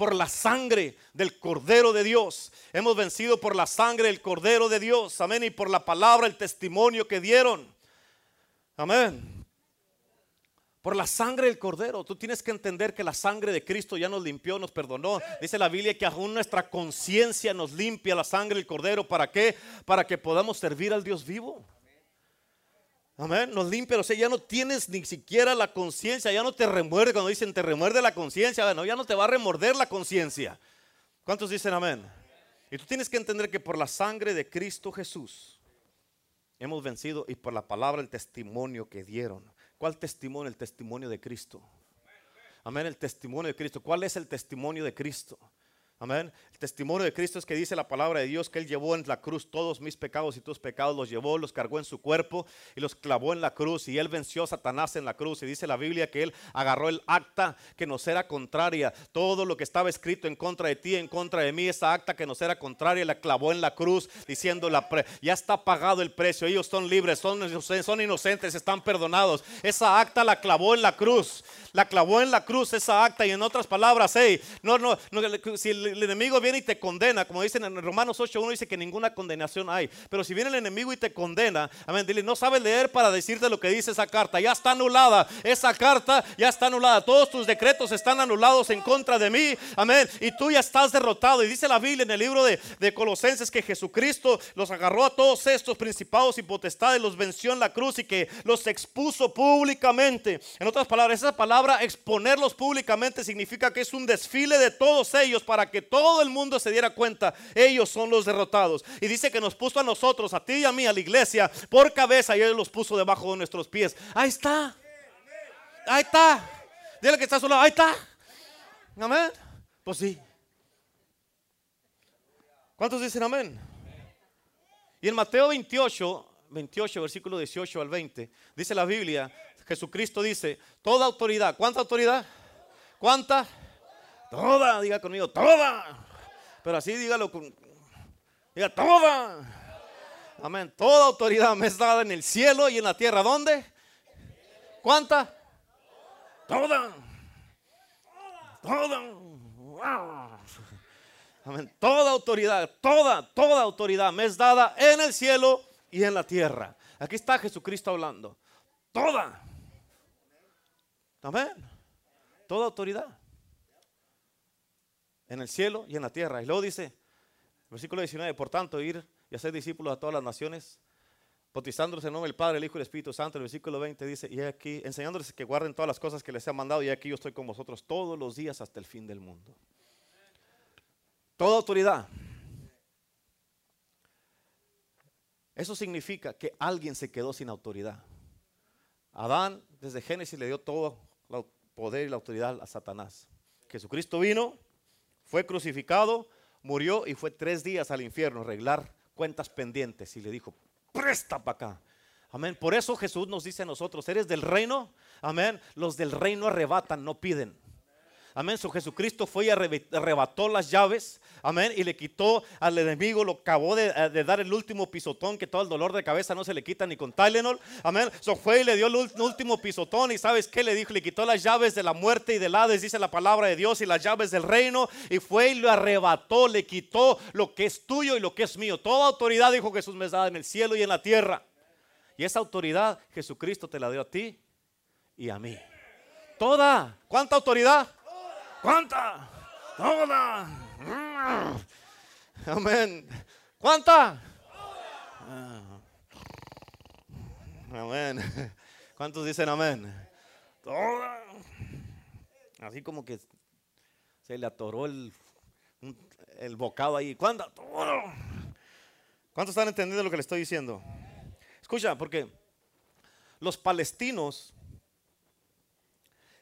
por la sangre del Cordero de Dios. Hemos vencido por la sangre del Cordero de Dios. Amén. Y por la palabra, el testimonio que dieron. Amén. Por la sangre del Cordero. Tú tienes que entender que la sangre de Cristo ya nos limpió, nos perdonó. Dice la Biblia que aún nuestra conciencia nos limpia la sangre del Cordero. ¿Para qué? Para que podamos servir al Dios vivo. Amén, nos limpia, o sea, ya no tienes ni siquiera la conciencia, ya no te remuerde cuando dicen te remuerde la conciencia, bueno, ya no te va a remorder la conciencia. ¿Cuántos dicen amén? Y tú tienes que entender que por la sangre de Cristo Jesús hemos vencido y por la palabra el testimonio que dieron. ¿Cuál testimonio? El testimonio de Cristo. Amén, el testimonio de Cristo. ¿Cuál es el testimonio de Cristo? Amén. El testimonio de Cristo es que dice la palabra de Dios que Él llevó en la cruz todos mis pecados y tus pecados, los llevó, los cargó en su cuerpo y los clavó en la cruz. Y Él venció a Satanás en la cruz. Y dice la Biblia que Él agarró el acta que nos era contraria. Todo lo que estaba escrito en contra de ti, en contra de mí, esa acta que nos era contraria, la clavó en la cruz, diciendo, la ya está pagado el precio. Ellos son libres, son, inocentes, están perdonados. Esa acta la clavó en la cruz. La clavó en la cruz esa acta. Y en otras palabras, hey, no, no, no si el, enemigo viene y te condena, como dicen en Romanos 8.1, dice que ninguna condenación hay. Pero si viene el enemigo y te condena, amén, dile, no sabes leer para decirte lo que dice esa carta. Ya está anulada. Esa carta ya está anulada. Todos tus decretos están anulados en contra de mí. Amén. Y tú ya estás derrotado. Y dice la Biblia en el libro de, de Colosenses que Jesucristo los agarró a todos estos principados y potestades, los venció en la cruz y que los expuso públicamente. En otras palabras, esa palabra exponerlos públicamente significa que es un desfile de todos ellos para que todo el mundo se diera cuenta, ellos son los derrotados. Y dice que nos puso a nosotros, a ti y a mí, a la iglesia, por cabeza y Él los puso debajo de nuestros pies. Ahí está. Ahí está. Dile que está solo. Ahí está. Amén. Pues sí. ¿Cuántos dicen amén? Y en Mateo 28, 28, versículo 18 al 20, dice la Biblia, Jesucristo dice, toda autoridad, ¿cuánta autoridad? ¿Cuánta? Toda, diga conmigo, toda. Pero así dígalo con. Diga, toda. Amén. Toda autoridad me es dada en el cielo y en la tierra. ¿Dónde? ¿Cuánta? Toda. Toda. Amén. Toda autoridad, toda, toda autoridad me es dada en el cielo y en la tierra. Aquí está Jesucristo hablando. Toda. Amén. Toda autoridad en el cielo y en la tierra. Y luego dice, versículo 19, por tanto, ir y hacer discípulos a todas las naciones, bautizándolos en nombre del Padre, el Hijo y el Espíritu Santo. El versículo 20 dice, y aquí, enseñándoles que guarden todas las cosas que les he mandado, y aquí yo estoy con vosotros todos los días hasta el fin del mundo. Toda autoridad. Eso significa que alguien se quedó sin autoridad. Adán desde Génesis le dio todo el poder y la autoridad a Satanás. Jesucristo vino, fue crucificado, murió y fue tres días al infierno a arreglar cuentas pendientes. Y le dijo, presta para acá. Amén. Por eso Jesús nos dice a nosotros, ¿eres del reino? Amén. Los del reino arrebatan, no piden. Amén. Su Jesucristo fue y arrebató las llaves. Amén. Y le quitó al enemigo, lo acabó de, eh, dar el último pisotón, que todo el dolor de cabeza no se le quita ni con Tylenol. Amén. So fue y le dio el último pisotón. Y sabes qué le dijo? Le quitó las llaves de la muerte y del Hades, dice la palabra de Dios, y las llaves del reino. Y fue y lo arrebató, le quitó lo que es tuyo y lo que es mío. Toda autoridad, dijo Jesús, me da en el cielo y en la tierra. Y esa autoridad Jesucristo te la dio a ti y a mí. Toda. ¿Cuánta autoridad? ¿Cuánta? Toda. Amén. ¿Cuánta? Amén. ¿Cuántos dicen amén? Toda. Así como que se le atoró el, el bocado ahí. ¿Cuánta? ¿Cuántos están entendiendo lo que le estoy diciendo? Escucha, porque los palestinos,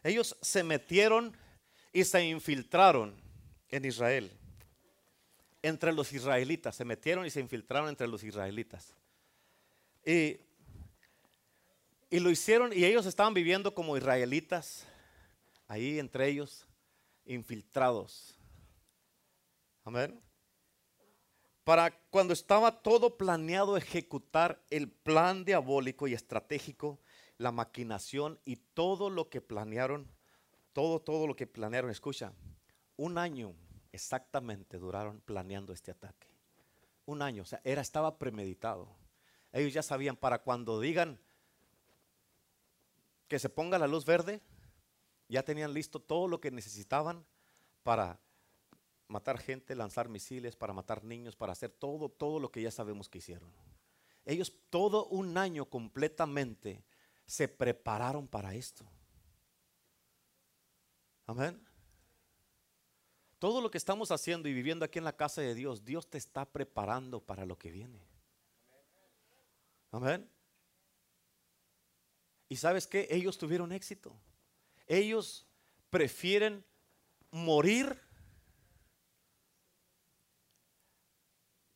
ellos se metieron y se infiltraron en Israel. Entre los israelitas, se metieron y se infiltraron entre los israelitas. Y, y lo hicieron y ellos estaban viviendo como israelitas, ahí entre ellos, infiltrados. Amén para cuando estaba todo planeado ejecutar el plan diabólico y estratégico, la maquinación y todo lo que planearon, todo, todo lo que planearon, escucha, un año exactamente duraron planeando este ataque. Un año, o sea, era, estaba premeditado. Ellos ya sabían para cuando digan que se ponga la luz verde, ya tenían listo todo lo que necesitaban para matar gente, lanzar misiles, para matar niños, para hacer todo, todo lo que ya sabemos que hicieron. Ellos todo un año completamente se prepararon para esto. Amén. Todo lo que estamos haciendo y viviendo aquí en la casa de Dios, Dios te está preparando para lo que viene. Amén. Y sabes que ellos tuvieron éxito. Ellos prefieren morir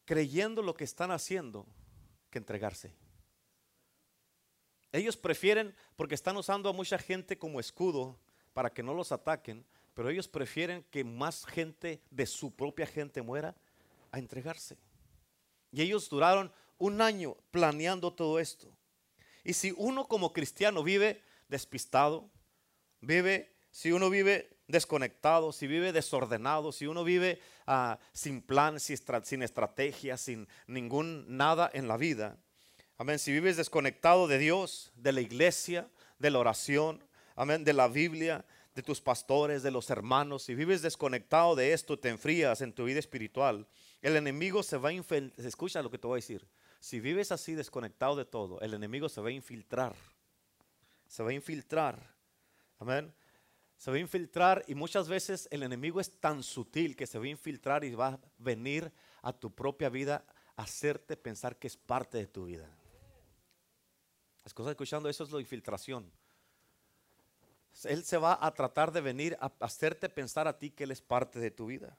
creyendo lo que están haciendo que entregarse. Ellos prefieren, porque están usando a mucha gente como escudo para que no los ataquen, pero ellos prefieren que más gente de su propia gente muera a entregarse. Y ellos duraron un año planeando todo esto. Y si uno como cristiano vive despistado, vive, si uno vive desconectado, si vive desordenado, si uno vive ah, sin plan, sin, estrategia, sin ningún nada en la vida. Amén. Si vives desconectado de Dios, de la iglesia, de la oración, amén, de la Biblia, de tus pastores, de los hermanos, si vives desconectado de esto, te enfrías en tu vida espiritual, el enemigo se va a infiltrar. Escucha lo que te voy a decir. Si vives así desconectado de todo, el enemigo se va a infiltrar. Se va a infiltrar. Amén se va a infiltrar y muchas veces el enemigo es tan sutil que se va a infiltrar y va a venir a tu propia vida a hacerte pensar que es parte de tu vida. Cosas escuchando, eso es la infiltración. Él se va a tratar de venir a hacerte pensar a ti que Él es parte de tu vida.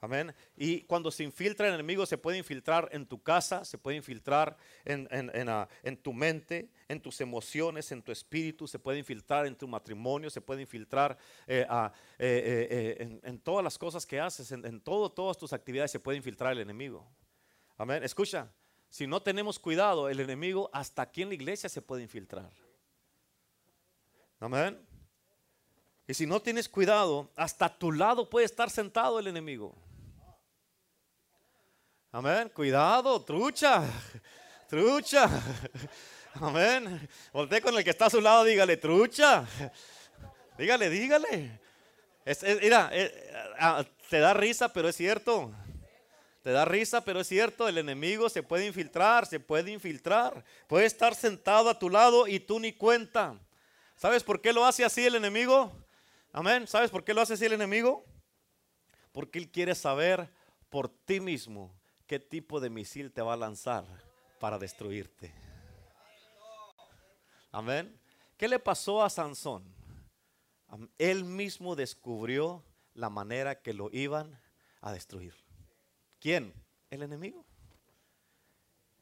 Amén. Y cuando se infiltra el enemigo, se puede infiltrar en tu casa, se puede infiltrar en, ah, tu mente, en tus emociones, en tu espíritu, se puede infiltrar en tu matrimonio, se puede infiltrar eh, ah, eh, eh, en, todas las cosas que haces, en, todo, todas tus actividades se puede infiltrar el enemigo. Amén. Escucha, si no tenemos cuidado, el enemigo hasta aquí en la iglesia se puede infiltrar. Amén. Y si no tienes cuidado, hasta tu lado puede estar sentado el enemigo. Amén. Cuidado, trucha. Trucha. Amén. Volté con el que está a su lado, dígale, trucha. Dígale, dígale. mira, eh, ah, te da risa, pero es cierto. Te da risa, pero es cierto, el enemigo se puede infiltrar, se puede infiltrar. Puede estar sentado a tu lado y tú ni cuenta. ¿Sabes por qué lo hace así el enemigo? Amén. ¿Sabes por qué lo hace así el enemigo? Porque él quiere saber por ti mismo qué tipo de misil te va a lanzar para destruirte. Amén. ¿Qué le pasó a Sansón? Él mismo descubrió la manera que lo iban a destruir. ¿Quién? El enemigo.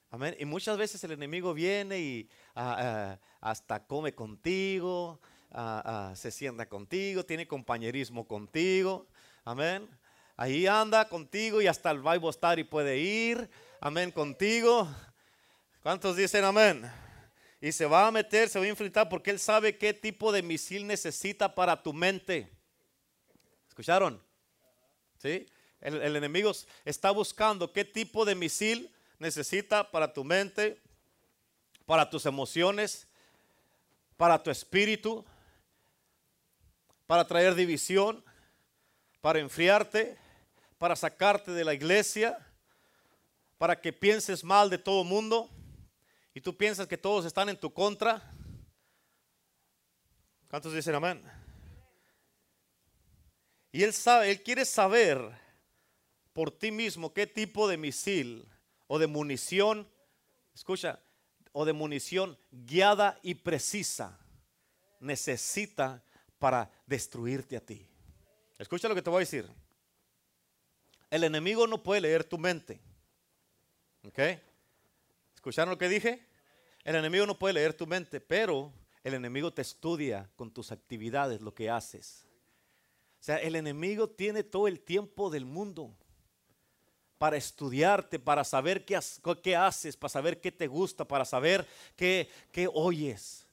Amén. Y muchas veces el enemigo viene y ah, ah, hasta come contigo, ah, se sienta contigo, tiene compañerismo contigo. Amén. Ahí anda contigo y hasta el Bible Study puede ir. Amén contigo. ¿Cuántos dicen amén? Y se va a meter, se va a enfrentar porque él sabe qué tipo de misil necesita para tu mente. ¿Escucharon? ¿Sí? El, el enemigo está buscando qué tipo de misil necesita para tu mente, para tus emociones, para tu espíritu, para traer división, para enfriarte, para sacarte de la iglesia, para que pienses mal de todo mundo y tú piensas que todos están en tu contra. ¿Cuántos dicen amén? Y él sabe, él quiere saber por ti mismo qué tipo de misil o de munición, escucha, o de munición guiada y precisa necesita para destruirte a ti. Escucha lo que te voy a decir. El enemigo no puede leer tu mente. ¿Ok? ¿Escucharon lo que dije? El enemigo no puede leer tu mente, pero el enemigo te estudia con tus actividades, lo que haces. O sea, el enemigo tiene todo el tiempo del mundo para estudiarte, para saber qué, haces, para saber qué te gusta, para saber qué, qué oyes,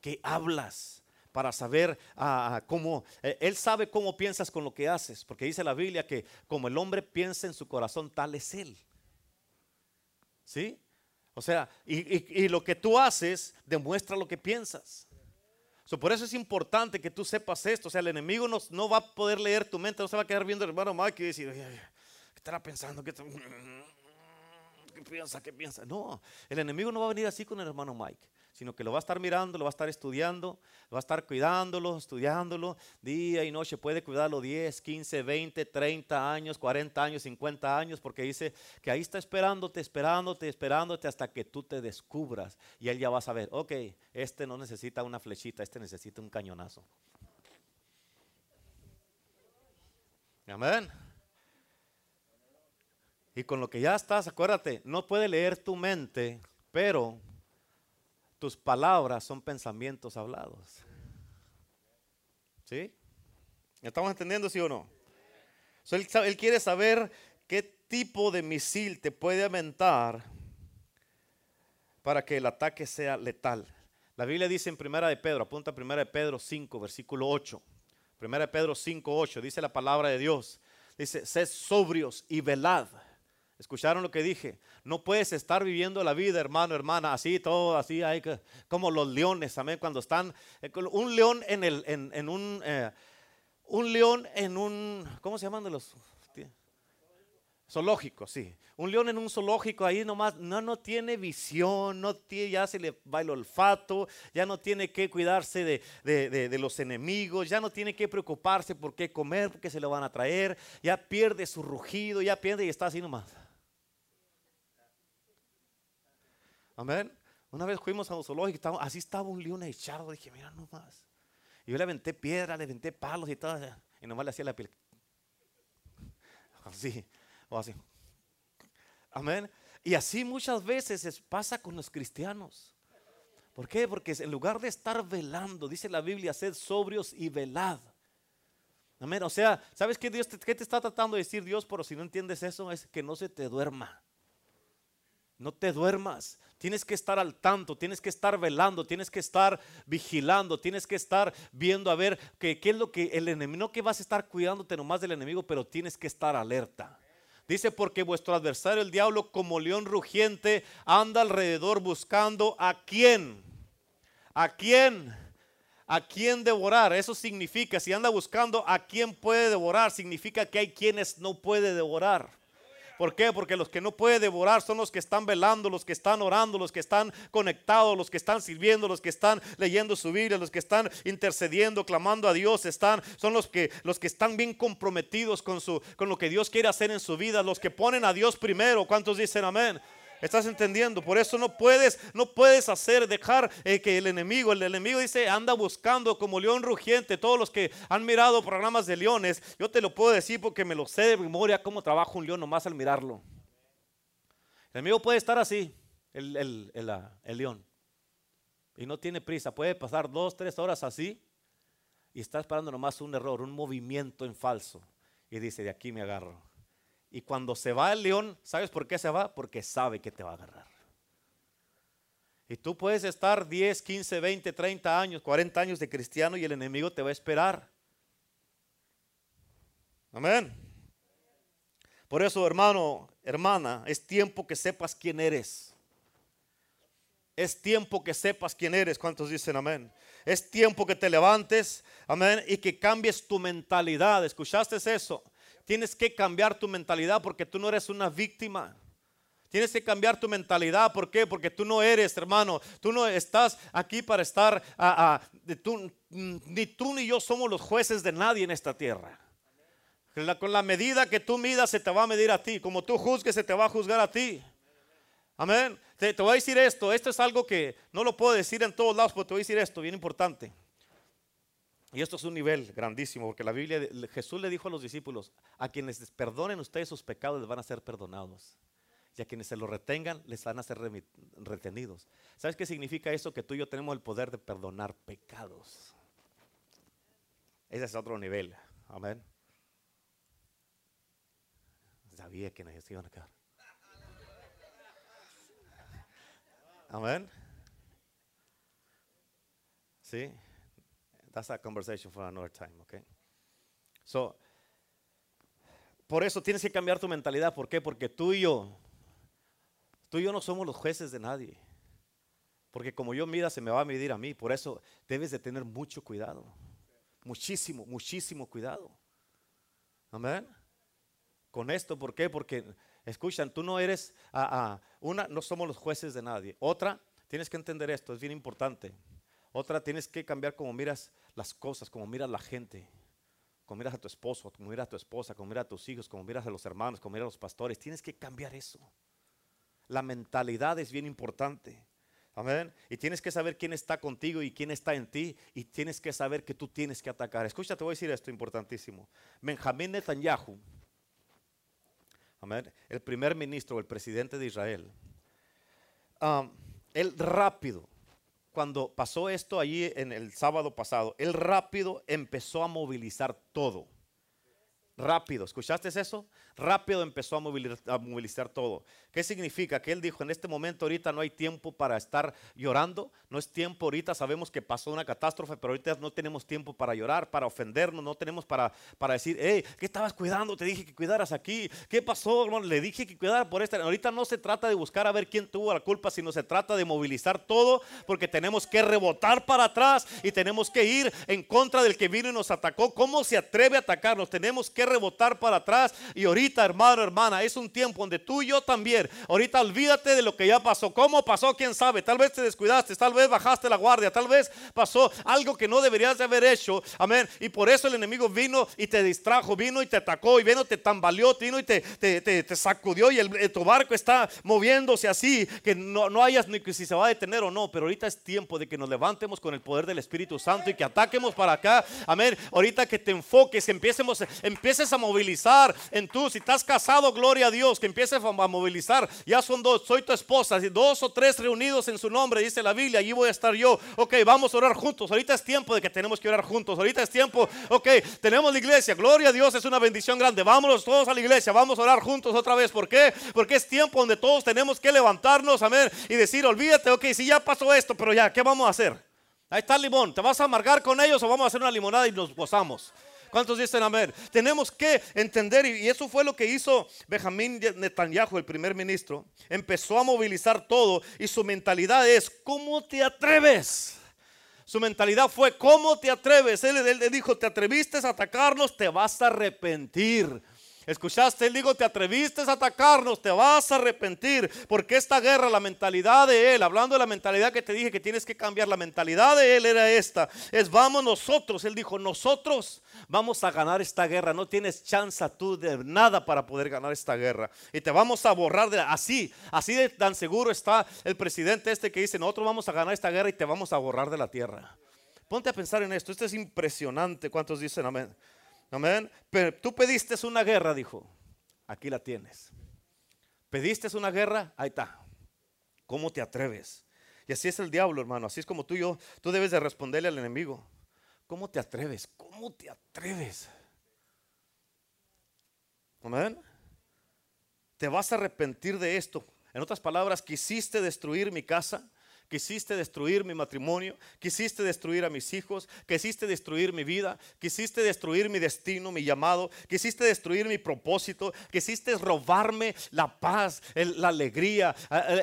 qué hablas, para saber ah, cómo, eh, Él sabe cómo piensas con lo que haces, porque dice la Biblia que como el hombre piensa en su corazón, tal es Él. ¿Sí? O sea, y, lo que tú haces demuestra lo que piensas. por eso es importante que tú sepas esto. O sea, el enemigo no, no, va a poder leer tu mente, no se va a quedar viendo el hermano Mike y decir, estará pensando? ¿Qué, ¿Qué piensa? ¿Qué piensa? No, el enemigo no va a venir así con el hermano Mike, sino que lo va a estar mirando, lo va a estar estudiando, va a estar cuidándolo, estudiándolo día y noche. Puede cuidarlo 10, 15, 20, 30 años, 40 años, 50 años, porque dice que ahí está esperándote, esperándote, esperándote hasta que tú te descubras. Y él ya va a saber, ok, este no necesita una flechita, este necesita un cañonazo. Amén. Y con lo que ya estás, acuérdate, no puede leer tu mente, pero tus palabras son pensamientos hablados. ¿Sí? ¿Estamos entendiendo, sí o no? él, quiere saber qué tipo de misil te puede aventar para que el ataque sea letal. La Biblia dice en Primera de Pedro, apunta a Primera de Pedro 5, versículo 8. Primera de Pedro 5, 8, dice la palabra de Dios. Dice, sed sobrios y velad. ¿Escucharon lo que dije? No puedes estar viviendo la vida, hermano, hermana, así, todo así, hay que, como los leones, amén, cuando están, eh, un león en, el, en, un, eh, un león en un, ¿cómo se llaman de los? Zoológico, sí. Un león en un zoológico ahí nomás no, no tiene visión, no tiene, ya se le va el olfato, ya no tiene que cuidarse de, de, de, los enemigos, ya no tiene que preocuparse por qué comer, porque se lo van a traer, ya pierde su rugido, ya pierde y está así nomás. Amén. Una vez fuimos a un zoológico, así estaba un león echado. Dije, mira nomás. Y yo le aventé piedra, le aventé palos y todo. Y nomás le hacía la piel. Así, o así. Amén. Y así muchas veces pasa con los cristianos. ¿Por qué? Porque en lugar de estar velando, dice la Biblia, sed sobrios y velad. Amén. O sea, ¿sabes qué, Dios, qué te está tratando de decir Dios? Pero si no entiendes eso, es que no se te duerma. No te duermas. Tienes que estar al tanto, tienes que estar velando, tienes que estar vigilando, tienes que estar viendo a ver qué, es lo que el enemigo, no que vas a estar cuidándote nomás del enemigo, pero tienes que estar alerta. Dice, porque vuestro adversario, el diablo, como león rugiente, anda alrededor buscando a quién. ¿A quién? ¿A quién devorar? Eso significa, si anda buscando a quién puede devorar, significa que hay quienes no puede devorar. ¿Por qué? Porque los que no puede devorar son los que están velando, los que están orando, los que están conectados, los que están sirviendo, los que están leyendo su Biblia, los que están intercediendo, clamando a Dios, están son los que los que están bien comprometidos con su con lo que Dios quiere hacer en su vida, los que ponen a Dios primero. ¿Cuántos dicen amén? ¿Estás entendiendo? Por eso no puedes, no puedes hacer, dejar eh, que el enemigo, el enemigo dice, anda buscando como león rugiente. Todos los que han mirado programas de leones, yo te lo puedo decir porque me lo sé de memoria cómo trabaja un león nomás al mirarlo. El enemigo puede estar así, el, el- el, ah, el león. Y no tiene prisa. Puede pasar dos, tres horas así. Y está esperando nomás un error, un movimiento en falso. Y dice, de aquí me agarro. Y cuando se va el león, ¿sabes por qué se va? Porque sabe que te va a agarrar. Y tú puedes estar 10, 15, 20, 30 años, 40 años de cristiano y el enemigo te va a esperar. Amén. Por eso, hermano, hermana, es tiempo que sepas quién eres. Es tiempo que sepas quién eres. ¿Cuántos dicen amén? Es tiempo que te levantes, amén, y que cambies tu mentalidad. ¿Escuchaste eso? Tienes que cambiar tu mentalidad porque tú no eres una víctima. Tienes que cambiar tu mentalidad. ¿Por qué? Porque tú no eres, hermano. Tú no estás aquí para estar. tú- ni tú ni yo somos los jueces de nadie en esta tierra. Con la medida que tú midas se te va a medir a ti. Como tú juzgues se te va a juzgar a ti. Amén. Te voy a decir esto. Esto es algo que no lo puedo decir en todos lados, pero te voy a decir esto, bien importante. Y esto es un nivel grandísimo, porque la Biblia, Jesús le dijo a los discípulos, a quienes perdonen ustedes sus pecados les van a ser perdonados. Y a quienes se los retengan les van a ser retenidos. ¿Sabes qué significa eso? Que tú y yo tenemos el poder de perdonar pecados. Ese es otro nivel. Amén. Sabía que iban a quedar. Amén. Sí. That's a conversation for another time, okay? So, por eso tienes que cambiar tu mentalidad. ¿Por qué? Porque tú y yo, tú y yo no somos los jueces de nadie. Porque como yo mida, se me va a medir a mí. Por eso debes de tener mucho cuidado. Muchísimo, muchísimo cuidado. Amén. Con esto, ¿por qué? Porque, escuchan, tú no eres, ah, ah, una, no somos los jueces de nadie. Otra, tienes que entender esto, es bien importante. Otra, tienes que cambiar como miras las cosas, como miras la gente. Como miras a tu esposo, como miras a tu esposa, como miras a tus hijos, como miras a los hermanos, como miras a los pastores. Tienes que cambiar eso. La mentalidad es bien importante. Amén. Y tienes que saber quién está contigo y quién está en ti. Y tienes que saber que tú tienes que atacar. Escucha, te voy a decir esto importantísimo. Benjamín Netanyahu, amén, el primer ministro, el presidente de Israel, um, él rápido, cuando pasó esto allí en el sábado pasado, él rápido empezó a movilizar todo. Rápido, ¿escuchaste eso? Rápido empezó a movilizar, todo. ¿Qué significa? Que él dijo, en este momento ahorita no hay tiempo para estar llorando, no es tiempo ahorita, sabemos que pasó una catástrofe, pero ahorita no tenemos tiempo para llorar, para ofendernos, no tenemos para, para decir, hey, ¿qué estabas cuidando? Te dije que cuidaras aquí, ¿qué pasó? Le dije que cuidara por esta. Ahorita no se trata de buscar a ver quién tuvo la culpa, sino se trata de movilizar todo, porque tenemos que rebotar para atrás y tenemos que ir en contra del que vino y nos atacó. ¿Cómo se atreve a atacarnos? Tenemos que rebotar para atrás y ahorita, hermano, hermana, es un tiempo donde tú y yo también, ahorita olvídate de lo que ya pasó. ¿Cómo pasó? ¿Quién sabe? Tal vez te descuidaste, tal vez bajaste la guardia, tal vez pasó algo que no deberías de haber hecho. Amén. Y por eso el enemigo vino y te distrajo, vino y te atacó, y vino, te tambaleó, vino y te, te, te- sacudió y el, eh, tu barco está moviéndose así, que no, no hayas ni que si se va a detener o no. Pero ahorita es tiempo de que nos levantemos con el poder del Espíritu Santo y que ataquemos para acá. Amén. Ahorita que te enfoques, empecemos, empieces a movilizar en tú. Si estás casado, gloria a Dios, que empieces a movilizar. Ya son dos, soy tu esposa. Si dos o tres reunidos en su nombre, dice la Biblia, allí voy a estar yo. Ok, vamos a orar juntos. Ahorita es tiempo de que tenemos que orar juntos. Ahorita es tiempo, ok, tenemos la iglesia. Gloria a Dios, es una bendición grande. Vámonos todos a la iglesia. Vamos a orar juntos otra vez. ¿Por qué? Porque es tiempo donde todos tenemos que levantarnos, amén, y decir, olvídate, ok, si ya pasó esto, pero ya, ¿qué vamos a hacer? Ahí está el limón. ¿Te vas a amargar con ellos o vamos a hacer una limonada y nos gozamos? ¿Cuántos dicen amén? Tenemos que entender, y eso fue lo que hizo Benjamín Netanyahu, el primer ministro. Empezó a movilizar todo y su mentalidad es, ¿cómo te atreves? Su mentalidad fue, ¿cómo te atreves? Él- él dijo, te atreviste a atacarnos, te vas a arrepentir. ¿Escuchaste? Él dijo, te atreviste a atacarnos, te vas a arrepentir. Porque esta guerra, la mentalidad de él, hablando de la mentalidad que te dije que tienes que cambiar, la mentalidad de él era esta. Es vamos nosotros. Él dijo, nosotros vamos a ganar esta guerra. No tienes chance tú de nada para poder ganar esta guerra. Y te vamos a borrar de así. Así de tan seguro está el presidente este que dice, nosotros vamos a ganar esta guerra y te vamos a borrar de la tierra. Ponte a pensar en esto. Esto es impresionante. ¿Cuántos dicen amén? Amén. Pero tú pediste una guerra, dijo. Aquí la tienes. Pediste una guerra, ahí está. ¿Cómo te atreves? Y así es el diablo, hermano. Así es como tú y yo, tú debes de responderle al enemigo. ¿Cómo te atreves? ¿Cómo te atreves? Amén. Te vas a arrepentir de esto. En otras palabras, quisiste destruir mi casa, Quisiste destruir mi matrimonio, quisiste destruir a mis hijos, quisiste destruir mi vida, quisiste destruir mi destino, mi llamado, quisiste destruir mi propósito, quisiste robarme la paz, la alegría,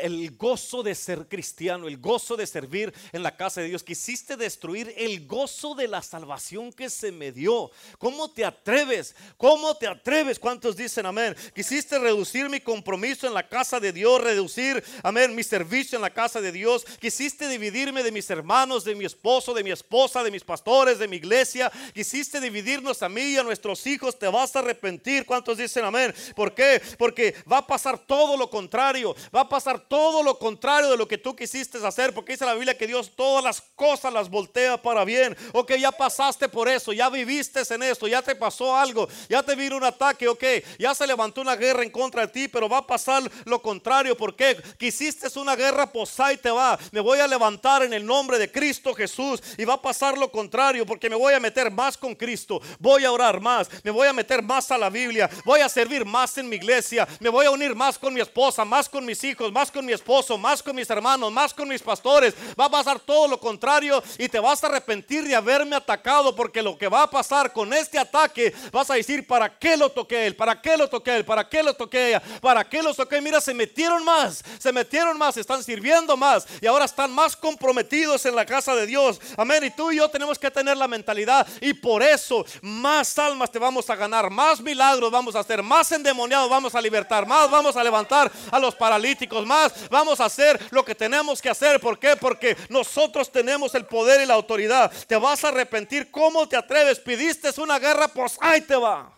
el gozo de ser cristiano, el gozo de servir en la casa de Dios. Quisiste destruir el gozo de la salvación que se me dio. ¿Cómo te atreves? ¿Cómo te atreves? ¿Cuántos dicen amén? Quisiste reducir mi compromiso en la casa de Dios, reducir, amén, mi servicio en la casa de Dios Quisiste dividirme de mis hermanos, de mi esposo, de mi esposa, de mis pastores, de mi iglesia. Quisiste dividirnos a mí y a nuestros hijos. Te vas a arrepentir. ¿Cuántos dicen amén? ¿Por qué? Porque va a pasar todo lo contrario. Va a pasar todo lo contrario de lo que tú quisiste hacer. Porque dice la Biblia que Dios todas las cosas las voltea para bien. Ok, ya pasaste por eso. Ya viviste en esto. Ya te pasó algo. Ya te vino un ataque. Ok, ya se levantó una guerra en contra de ti. Pero va a pasar lo contrario. ¿Por qué? Quisiste una guerra, pues ahí te va me voy a levantar en el nombre de Cristo Jesús y va a pasar lo contrario porque me voy a meter más con Cristo, voy a orar más, me voy a meter más a la Biblia, voy a servir más en mi iglesia, me voy a unir más con mi esposa, más con mis hijos, más con mi esposo, más con mis hermanos, más con mis pastores. Va a pasar todo lo contrario y te vas a arrepentir de haberme atacado porque lo que va a pasar con este ataque vas a decir, ¿para qué lo toqué él? ¿Para qué lo toqué él? ¿Para qué lo toqué ella? ¿Para qué lo toqué? Mira, se metieron más, se metieron más, están sirviendo más y ahora están más comprometidos en la casa de Dios. Amén. Y tú y yo tenemos que tener la mentalidad. Y por eso más almas te vamos a ganar, más milagros vamos a hacer, más endemoniados vamos a libertar, más vamos a levantar a los paralíticos, más vamos a hacer lo que tenemos que hacer. ¿Por qué? Porque nosotros tenemos el poder y la autoridad. Te vas a arrepentir. ¿Cómo te atreves? Pidiste una guerra, pues ahí te va.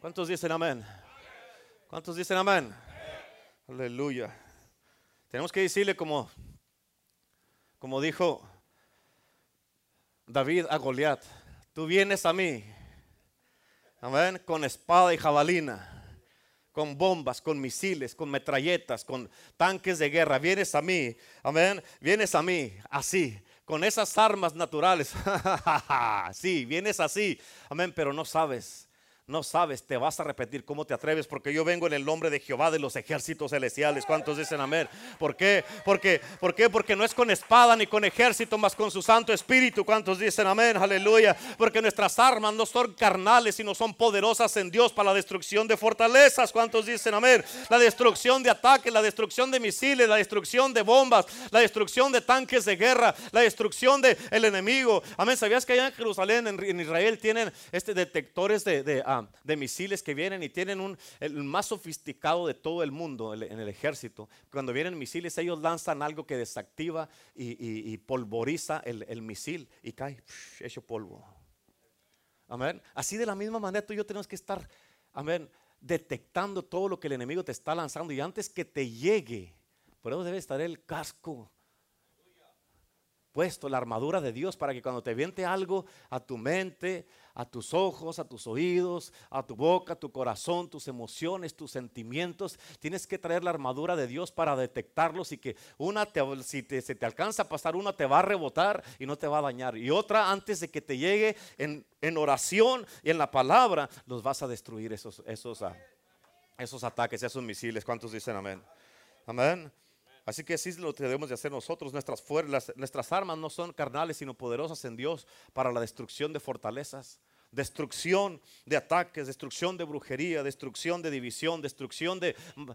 ¿Cuántos dicen amén? ¿Cuántos dicen amén? Aleluya. Tenemos que decirle como, como dijo David a Goliat, tú vienes a mí, amén, con espada y jabalina, con bombas, con misiles, con metralletas, con tanques de guerra, vienes a mí, amén, vienes a mí, así, con esas armas naturales, [laughs] sí, vienes así, amén, pero no sabes no sabes, te vas a repetir cómo te atreves, porque yo vengo en el nombre de Jehová de los ejércitos celestiales. ¿Cuántos dicen amén? ¿Por qué? Porque, ¿Por qué? Porque no es con espada ni con ejército, más con su Santo Espíritu. ¿Cuántos dicen amén? Aleluya. Porque nuestras armas no son carnales, sino son poderosas en Dios para la destrucción de fortalezas. ¿Cuántos dicen amén? La destrucción de ataques, la destrucción de misiles, la destrucción de bombas, la destrucción de tanques de guerra, la destrucción del el enemigo. Amén. ¿Sabías que allá en Jerusalén, en, Israel, tienen este detectores de de misiles que vienen y tienen un, el más sofisticado de todo el mundo en el ejército. Cuando vienen misiles, ellos lanzan algo que desactiva y, polvoriza el, misil y cae hecho polvo. Amén. Así de la misma manera tú y yo tenemos que estar, amén, detectando todo lo que el enemigo te está lanzando y antes que te llegue, por eso debe estar el casco puesto, la armadura de Dios, para que cuando te viente algo a tu mente, a tus ojos, a tus oídos, a tu boca, a tu corazón, tus emociones, tus sentimientos. Tienes que traer la armadura de Dios para detectarlos y que una, te, si se te alcanza a pasar, una te va a rebotar y no te va a dañar. Y otra, antes de que te llegue en, oración y en la palabra, los vas a destruir esos, esos, esos ataques, esos misiles. ¿Cuántos dicen amén? Amén. Así que así es lo que debemos de hacer nosotros. Nuestras, nuestras armas no son carnales, sino poderosas en Dios para la destrucción de fortalezas destrucción de ataques, destrucción de brujería, destrucción de división, destrucción de, mm,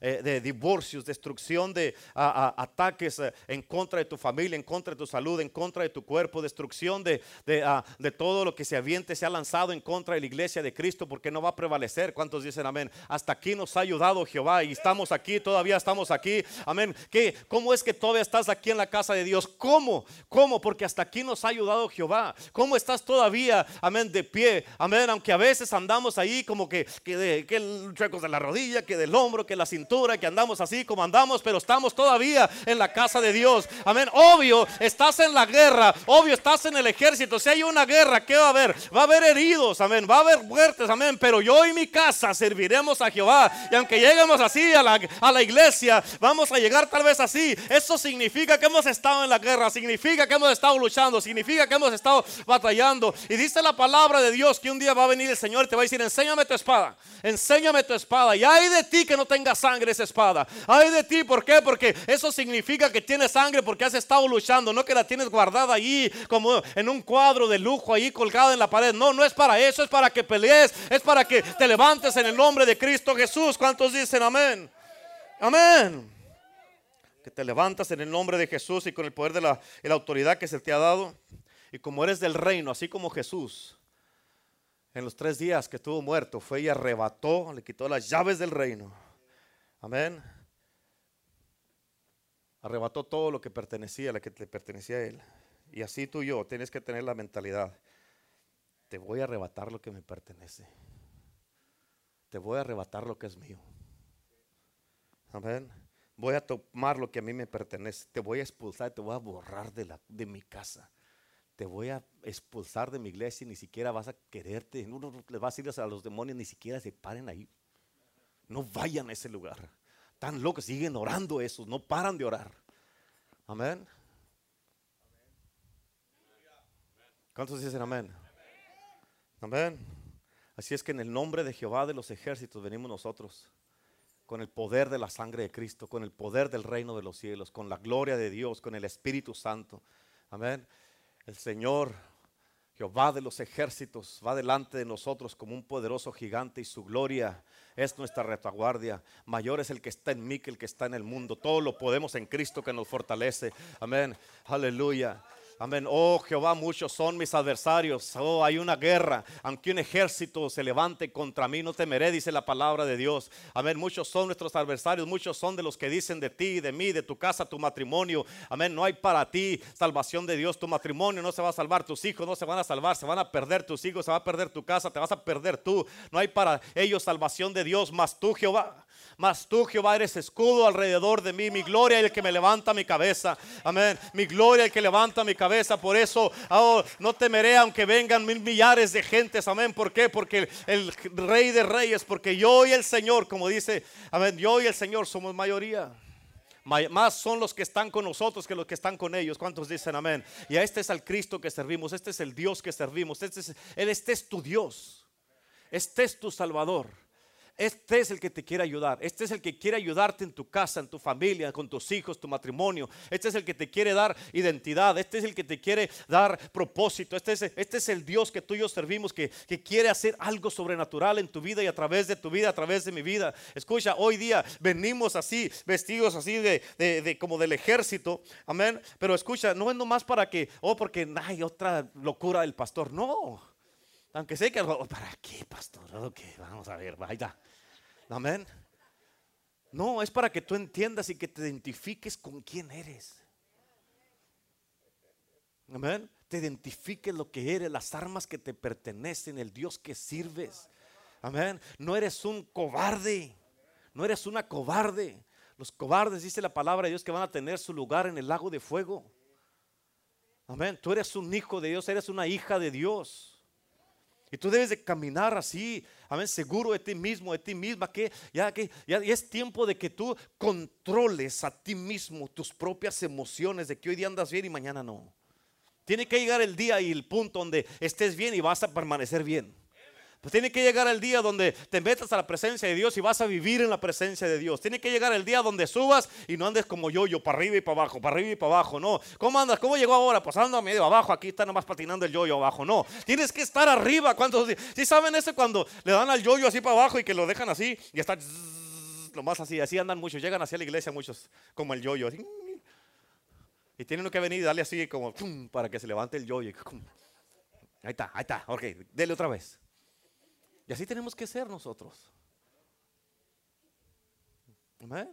eh, de divorcios, destrucción de ataques eh, en contra de tu familia, en contra de tu salud, en contra de tu cuerpo, destrucción de, de, todo lo que se aviente, se ha lanzado en contra de la iglesia de Cristo, porque no va a prevalecer. ¿Cuántos dicen amén? Hasta aquí nos ha ayudado Jehová y estamos aquí, todavía estamos aquí. Amén. ¿Qué? ¿Cómo es que todavía estás aquí en la casa de Dios? ¿Cómo? ¿Cómo? Porque hasta aquí nos ha ayudado Jehová. ¿Cómo estás todavía? Amén de pie, amén, aunque a veces andamos ahí como que, que, de, que chuecos de la rodilla, que del hombro, que la cintura, que andamos así como andamos, pero estamos todavía en la casa de Dios, amén, obvio, estás en la guerra, obvio, estás en el ejército, si hay una guerra, ¿qué va a haber? Va a haber heridos, amén, va a haber muertes, amén, pero yo y mi casa serviremos a Jehová, y aunque lleguemos así a la, a la iglesia, vamos a llegar tal vez así, eso significa que hemos estado en la guerra, significa que hemos estado luchando, significa que hemos estado batallando, y dice la palabra de Dios que un día va a venir el Señor y te va a decir, enséñame tu espada, enséñame tu espada. Y hay de ti que no tenga sangre esa espada. Hay de ti, ¿por qué? Porque eso significa que tienes sangre porque has estado luchando, no que la tienes guardada ahí como en un cuadro de lujo ahí colgada en la pared. No, no es para eso, es para que pelees, es para que te levantes en el nombre de Cristo Jesús. ¿Cuántos dicen amén? Amén. Que te levantas en el nombre de Jesús y con el poder de la autoridad que se te ha dado. Y como eres del reino, así como Jesús, en los tres días que estuvo muerto, fue y arrebató, le quitó las llaves del reino. Amén. Arrebató todo lo que pertenecía, lo que le pertenecía a él. Y así tú y yo tienes que tener la mentalidad. Te voy a arrebatar lo que me pertenece. Te voy a arrebatar lo que es mío. Amén. Voy a tomar lo que a mí me pertenece. Te voy a expulsar, te voy a borrar de, la, de mi casa te voy a expulsar de mi iglesia y ni siquiera vas a quererte. Uno les va a decir a los demonios, ni siquiera se paren ahí. No vayan a ese lugar. Tan locos, siguen orando esos, no paran de orar. Amén. ¿Cuántos dicen amén? Amén. Así es que en el nombre de Jehová de los ejércitos venimos nosotros, con el poder de la sangre de Cristo, con el poder del reino de los cielos, con la gloria de Dios, con el Espíritu Santo. Amén. El Señor, Jehová de los ejércitos, va delante de nosotros como un poderoso gigante y su gloria es nuestra retaguardia. Mayor es el que está en mí que el que está en el mundo. Todo lo podemos en Cristo que nos fortalece. Amén. Aleluya. Amén. Oh Jehová, muchos son mis adversarios. Oh, hay una guerra. Aunque un ejército se levante contra mí, no temeré, dice la palabra de Dios. Amén. Muchos son nuestros adversarios. Muchos son de los que dicen de ti, de mí, de tu casa, tu matrimonio. Amén. No hay para ti salvación de Dios. Tu matrimonio no se va a salvar. Tus hijos no se van a salvar. Se van a perder tus hijos. Se va a perder tu casa. Te vas a perder tú. No hay para ellos salvación de Dios. Más tú, Jehová. Mas tú, Jehová, eres escudo alrededor de mí. Mi gloria es el que me levanta mi cabeza. Amén. Mi gloria es el que levanta mi cabeza. Por eso oh, no temeré aunque vengan mil millares de gentes. Amén. ¿Por qué? Porque el, rey de reyes, porque yo y el Señor, como dice, amén, yo y el Señor somos mayoría. Más son los que están con nosotros que los que están con ellos. ¿Cuántos dicen amén? Y a este es al Cristo que servimos. Este es el Dios que servimos. Este es, este es tu Dios. Este es tu Salvador. Este es el que te quiere ayudar. Este es el que quiere ayudarte en tu casa, en tu familia, con tus hijos, tu matrimonio. Este es el que te quiere dar identidad. Este es el que te quiere dar propósito. Este es, este es el Dios que tú y yo servimos, que, quiere hacer algo sobrenatural en tu vida y a través de tu vida, a través de mi vida. Escucha, hoy día venimos así, vestidos así de, de, como del ejército. Amén. Pero escucha, no es nomás para que, oh, porque hay otra locura del pastor. No. Aunque sé que, ¿para qué, pastor? vamos a ver, vaya. Amén. No, es para que tú entiendas y que te identifiques con quién eres. Amén. Te identifiques lo que eres, las armas que te pertenecen, el Dios que sirves. Amén. No eres un cobarde. No eres una cobarde. Los cobardes, dice la palabra de Dios, que van a tener su lugar en el lago de fuego. Amén. Tú eres un hijo de Dios, eres una hija de Dios. Y tú debes de caminar así, amén, seguro de ti mismo, de ti misma, que ya que ya es tiempo de que tú controles a ti mismo tus propias emociones, de que hoy día andas bien y mañana no. Tiene que llegar el día y el punto donde estés bien y vas a permanecer bien. Pues tiene que llegar el día donde te metas a la presencia de Dios y vas a vivir en la presencia de Dios. Tiene que llegar el día donde subas y no andes como yo, yo para arriba y para abajo, para arriba y para abajo. No. ¿Cómo andas? ¿Cómo llegó ahora? Pasando a medio abajo. Aquí está nomás patinando el yoyo abajo. No. Tienes que estar arriba. ¿Cuántos? Si saben ese cuando le dan al yoyo así para abajo y que lo dejan así y está lo más así. Así andan muchos. Llegan hacia la iglesia muchos como el yoyo. Y tienen que venir y darle así como para que se levante el yoyo. Ahí está, ahí está. Ok, dele otra vez. Y así tenemos que ser nosotros. Amén.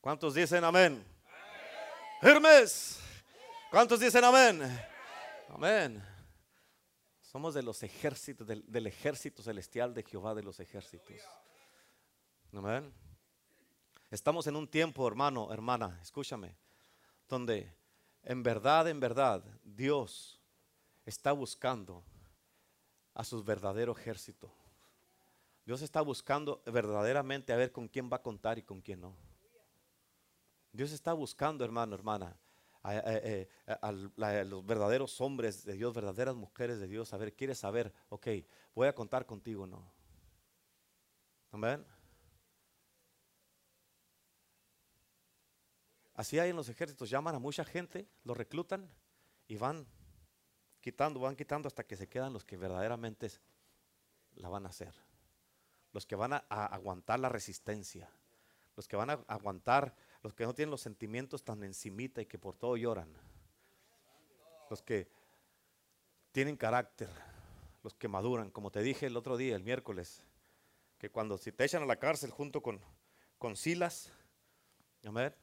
¿Cuántos dicen amén? Hermes, ¿Cuántos dicen amén? Amén. Somos de los ejércitos, del, ejército celestial de Jehová de los ejércitos. Amén. Estamos en un tiempo, hermano, hermana, escúchame, donde en verdad, en verdad, Dios está buscando a su verdadero ejército. Dios está buscando verdaderamente a ver con quién va a contar y con quién no. Dios está buscando, hermano, hermana, a, los verdaderos hombres de Dios, verdaderas mujeres de Dios. A ver, quiere saber, ok, voy a contar contigo no. Amén. Así hay en los ejércitos, llaman a mucha gente, los reclutan y van quitando, van quitando hasta que se quedan los que verdaderamente la van a hacer. Los que van a, aguantar la resistencia. Los que van a aguantar, los que no tienen los sentimientos tan encimita y que por todo lloran. Los que tienen carácter, los que maduran, como te dije el otro día, el miércoles, que cuando si te echan a la cárcel junto con, con Silas, amén,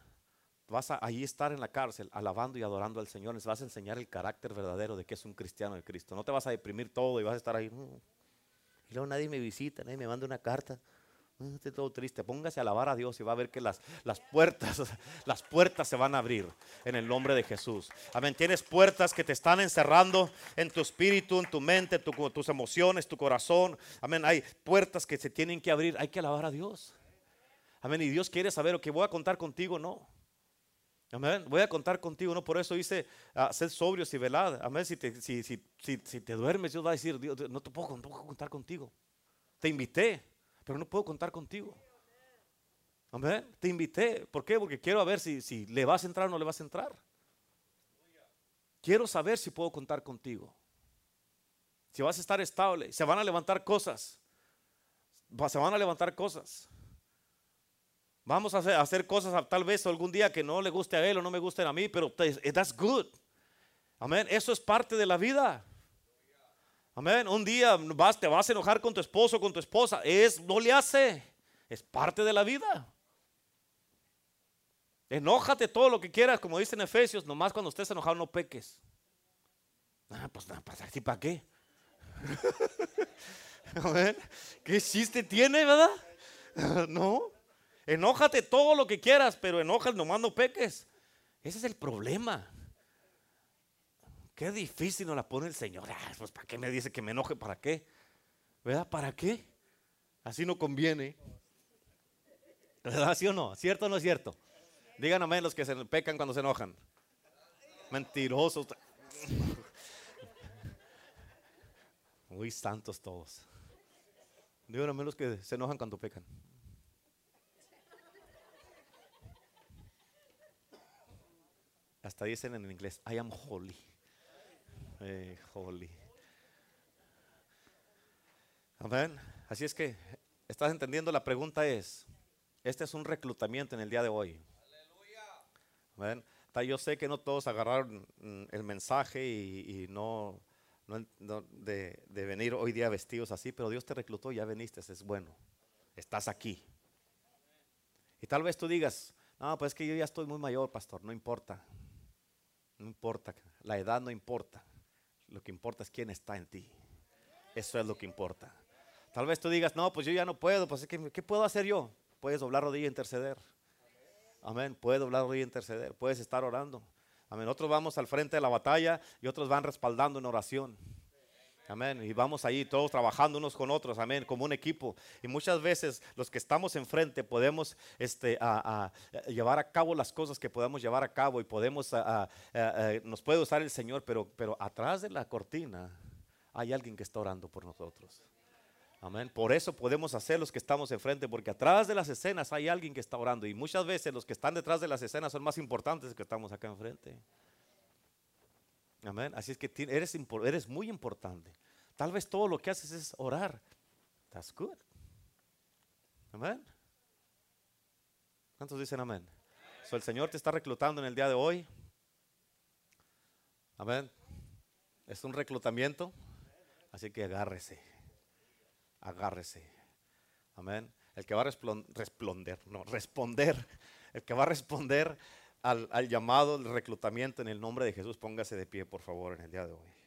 vas a ahí estar en la cárcel alabando y adorando al Señor. Les vas a enseñar el carácter verdadero de que es un cristiano de Cristo. No te vas a deprimir todo y vas a estar ahí. Mm". Y luego nadie me visita, nadie me manda una carta. Mm, estoy todo triste. Póngase a alabar a Dios y va a ver que las, las puertas, [laughs] las puertas se van a abrir en el nombre de Jesús. Amén. Tienes puertas que te están encerrando en tu espíritu, en tu mente, tus emociones, tu corazón. Amén. Hay puertas que se tienen que abrir. Hay que alabar a Dios. Amén. Y Dios quiere saber, que voy a contar contigo, no. Amén. Voy a contar contigo, ¿no? Por eso dice, uh, sed sobrios y velad. Amén. Si te, si, si, si, te duermes, Dios va a decir, Dios, no, te puedo, no puedo contar contigo. Te invité, pero no puedo contar contigo. Amén. Te invité. ¿Por qué? Porque quiero ver si, si le vas a entrar o no le vas a entrar. Quiero saber si puedo contar contigo. Si vas a estar estable. Se van a levantar cosas. Se van a levantar cosas. Vamos a hacer, cosas tal vez algún día que no le guste a él o no me gusten a mí, pero that's good. Amén. Eso es parte de la vida. Amén. Un día vas, te vas a enojar con tu esposo con tu esposa. Es, no le hace. Es parte de la vida. Enójate todo lo que quieras, como dice en Efesios, nomás cuando estés enojado no peques. Ah, pues nada, pues así para qué. [laughs] ¿Qué chiste tiene, verdad? [laughs] no. Enójate todo lo que quieras, pero enojas nomás no peques. Ese es el problema. Qué difícil nos la pone el Señor. Ah, pues ¿para qué me dice que me enoje? ¿Para qué? ¿Verdad? ¿Para qué? Así no conviene. ¿Verdad? ¿Sí o no? ¿Cierto o no es cierto? Díganme los que se pecan cuando se enojan. Mentirosos. Muy santos todos. Díganme los que se enojan cuando pecan. Hasta dicen en inglés, I am holy. Eh, holy. Amén. Así es que, ¿estás entendiendo? La pregunta es, este es un reclutamiento en el día de hoy. Amén. Yo sé que no todos agarraron mm, el mensaje y, no, de, de, venir hoy día vestidos así, pero Dios te reclutó, ya veniste, es bueno. Estás aquí. Y tal vez tú digas, no, pues es que yo ya estoy muy mayor, pastor, no importa. No importa, la edad no importa. Lo que importa es quién está en ti. Eso es lo que importa. Tal vez tú digas, no, pues yo ya no puedo, pues ¿qué, ¿qué puedo hacer yo? Puedes doblar rodilla e interceder. Amén. Puedes doblar rodilla e interceder. Puedes estar orando. Amén. Otros vamos al frente de la batalla y otros van respaldando en oración. Amén. Y vamos ahí todos trabajando unos con otros, amén, como un equipo. Y muchas veces los que estamos enfrente podemos este, a, llevar a cabo las cosas que podemos llevar a cabo y podemos, nos puede usar el Señor, pero, pero atrás de la cortina hay alguien que está orando por nosotros. Amén. Por eso podemos hacer los que estamos enfrente, porque atrás de las escenas hay alguien que está orando. Y muchas veces los que están detrás de las escenas son más importantes que estamos acá enfrente. Amén. Así es que eres, muy importante. Tal vez todo lo que haces es orar. That's good. Amén. ¿Cuántos dicen amén? So, el Señor te está reclutando en el día de hoy. Amén. Es un reclutamiento. Así que agárrese. Agárrese. Amén. El que va a responder, no, responder. El que va a responder al, al llamado, al reclutamiento en el nombre de Jesús, póngase de pie, por favor, en el día de hoy.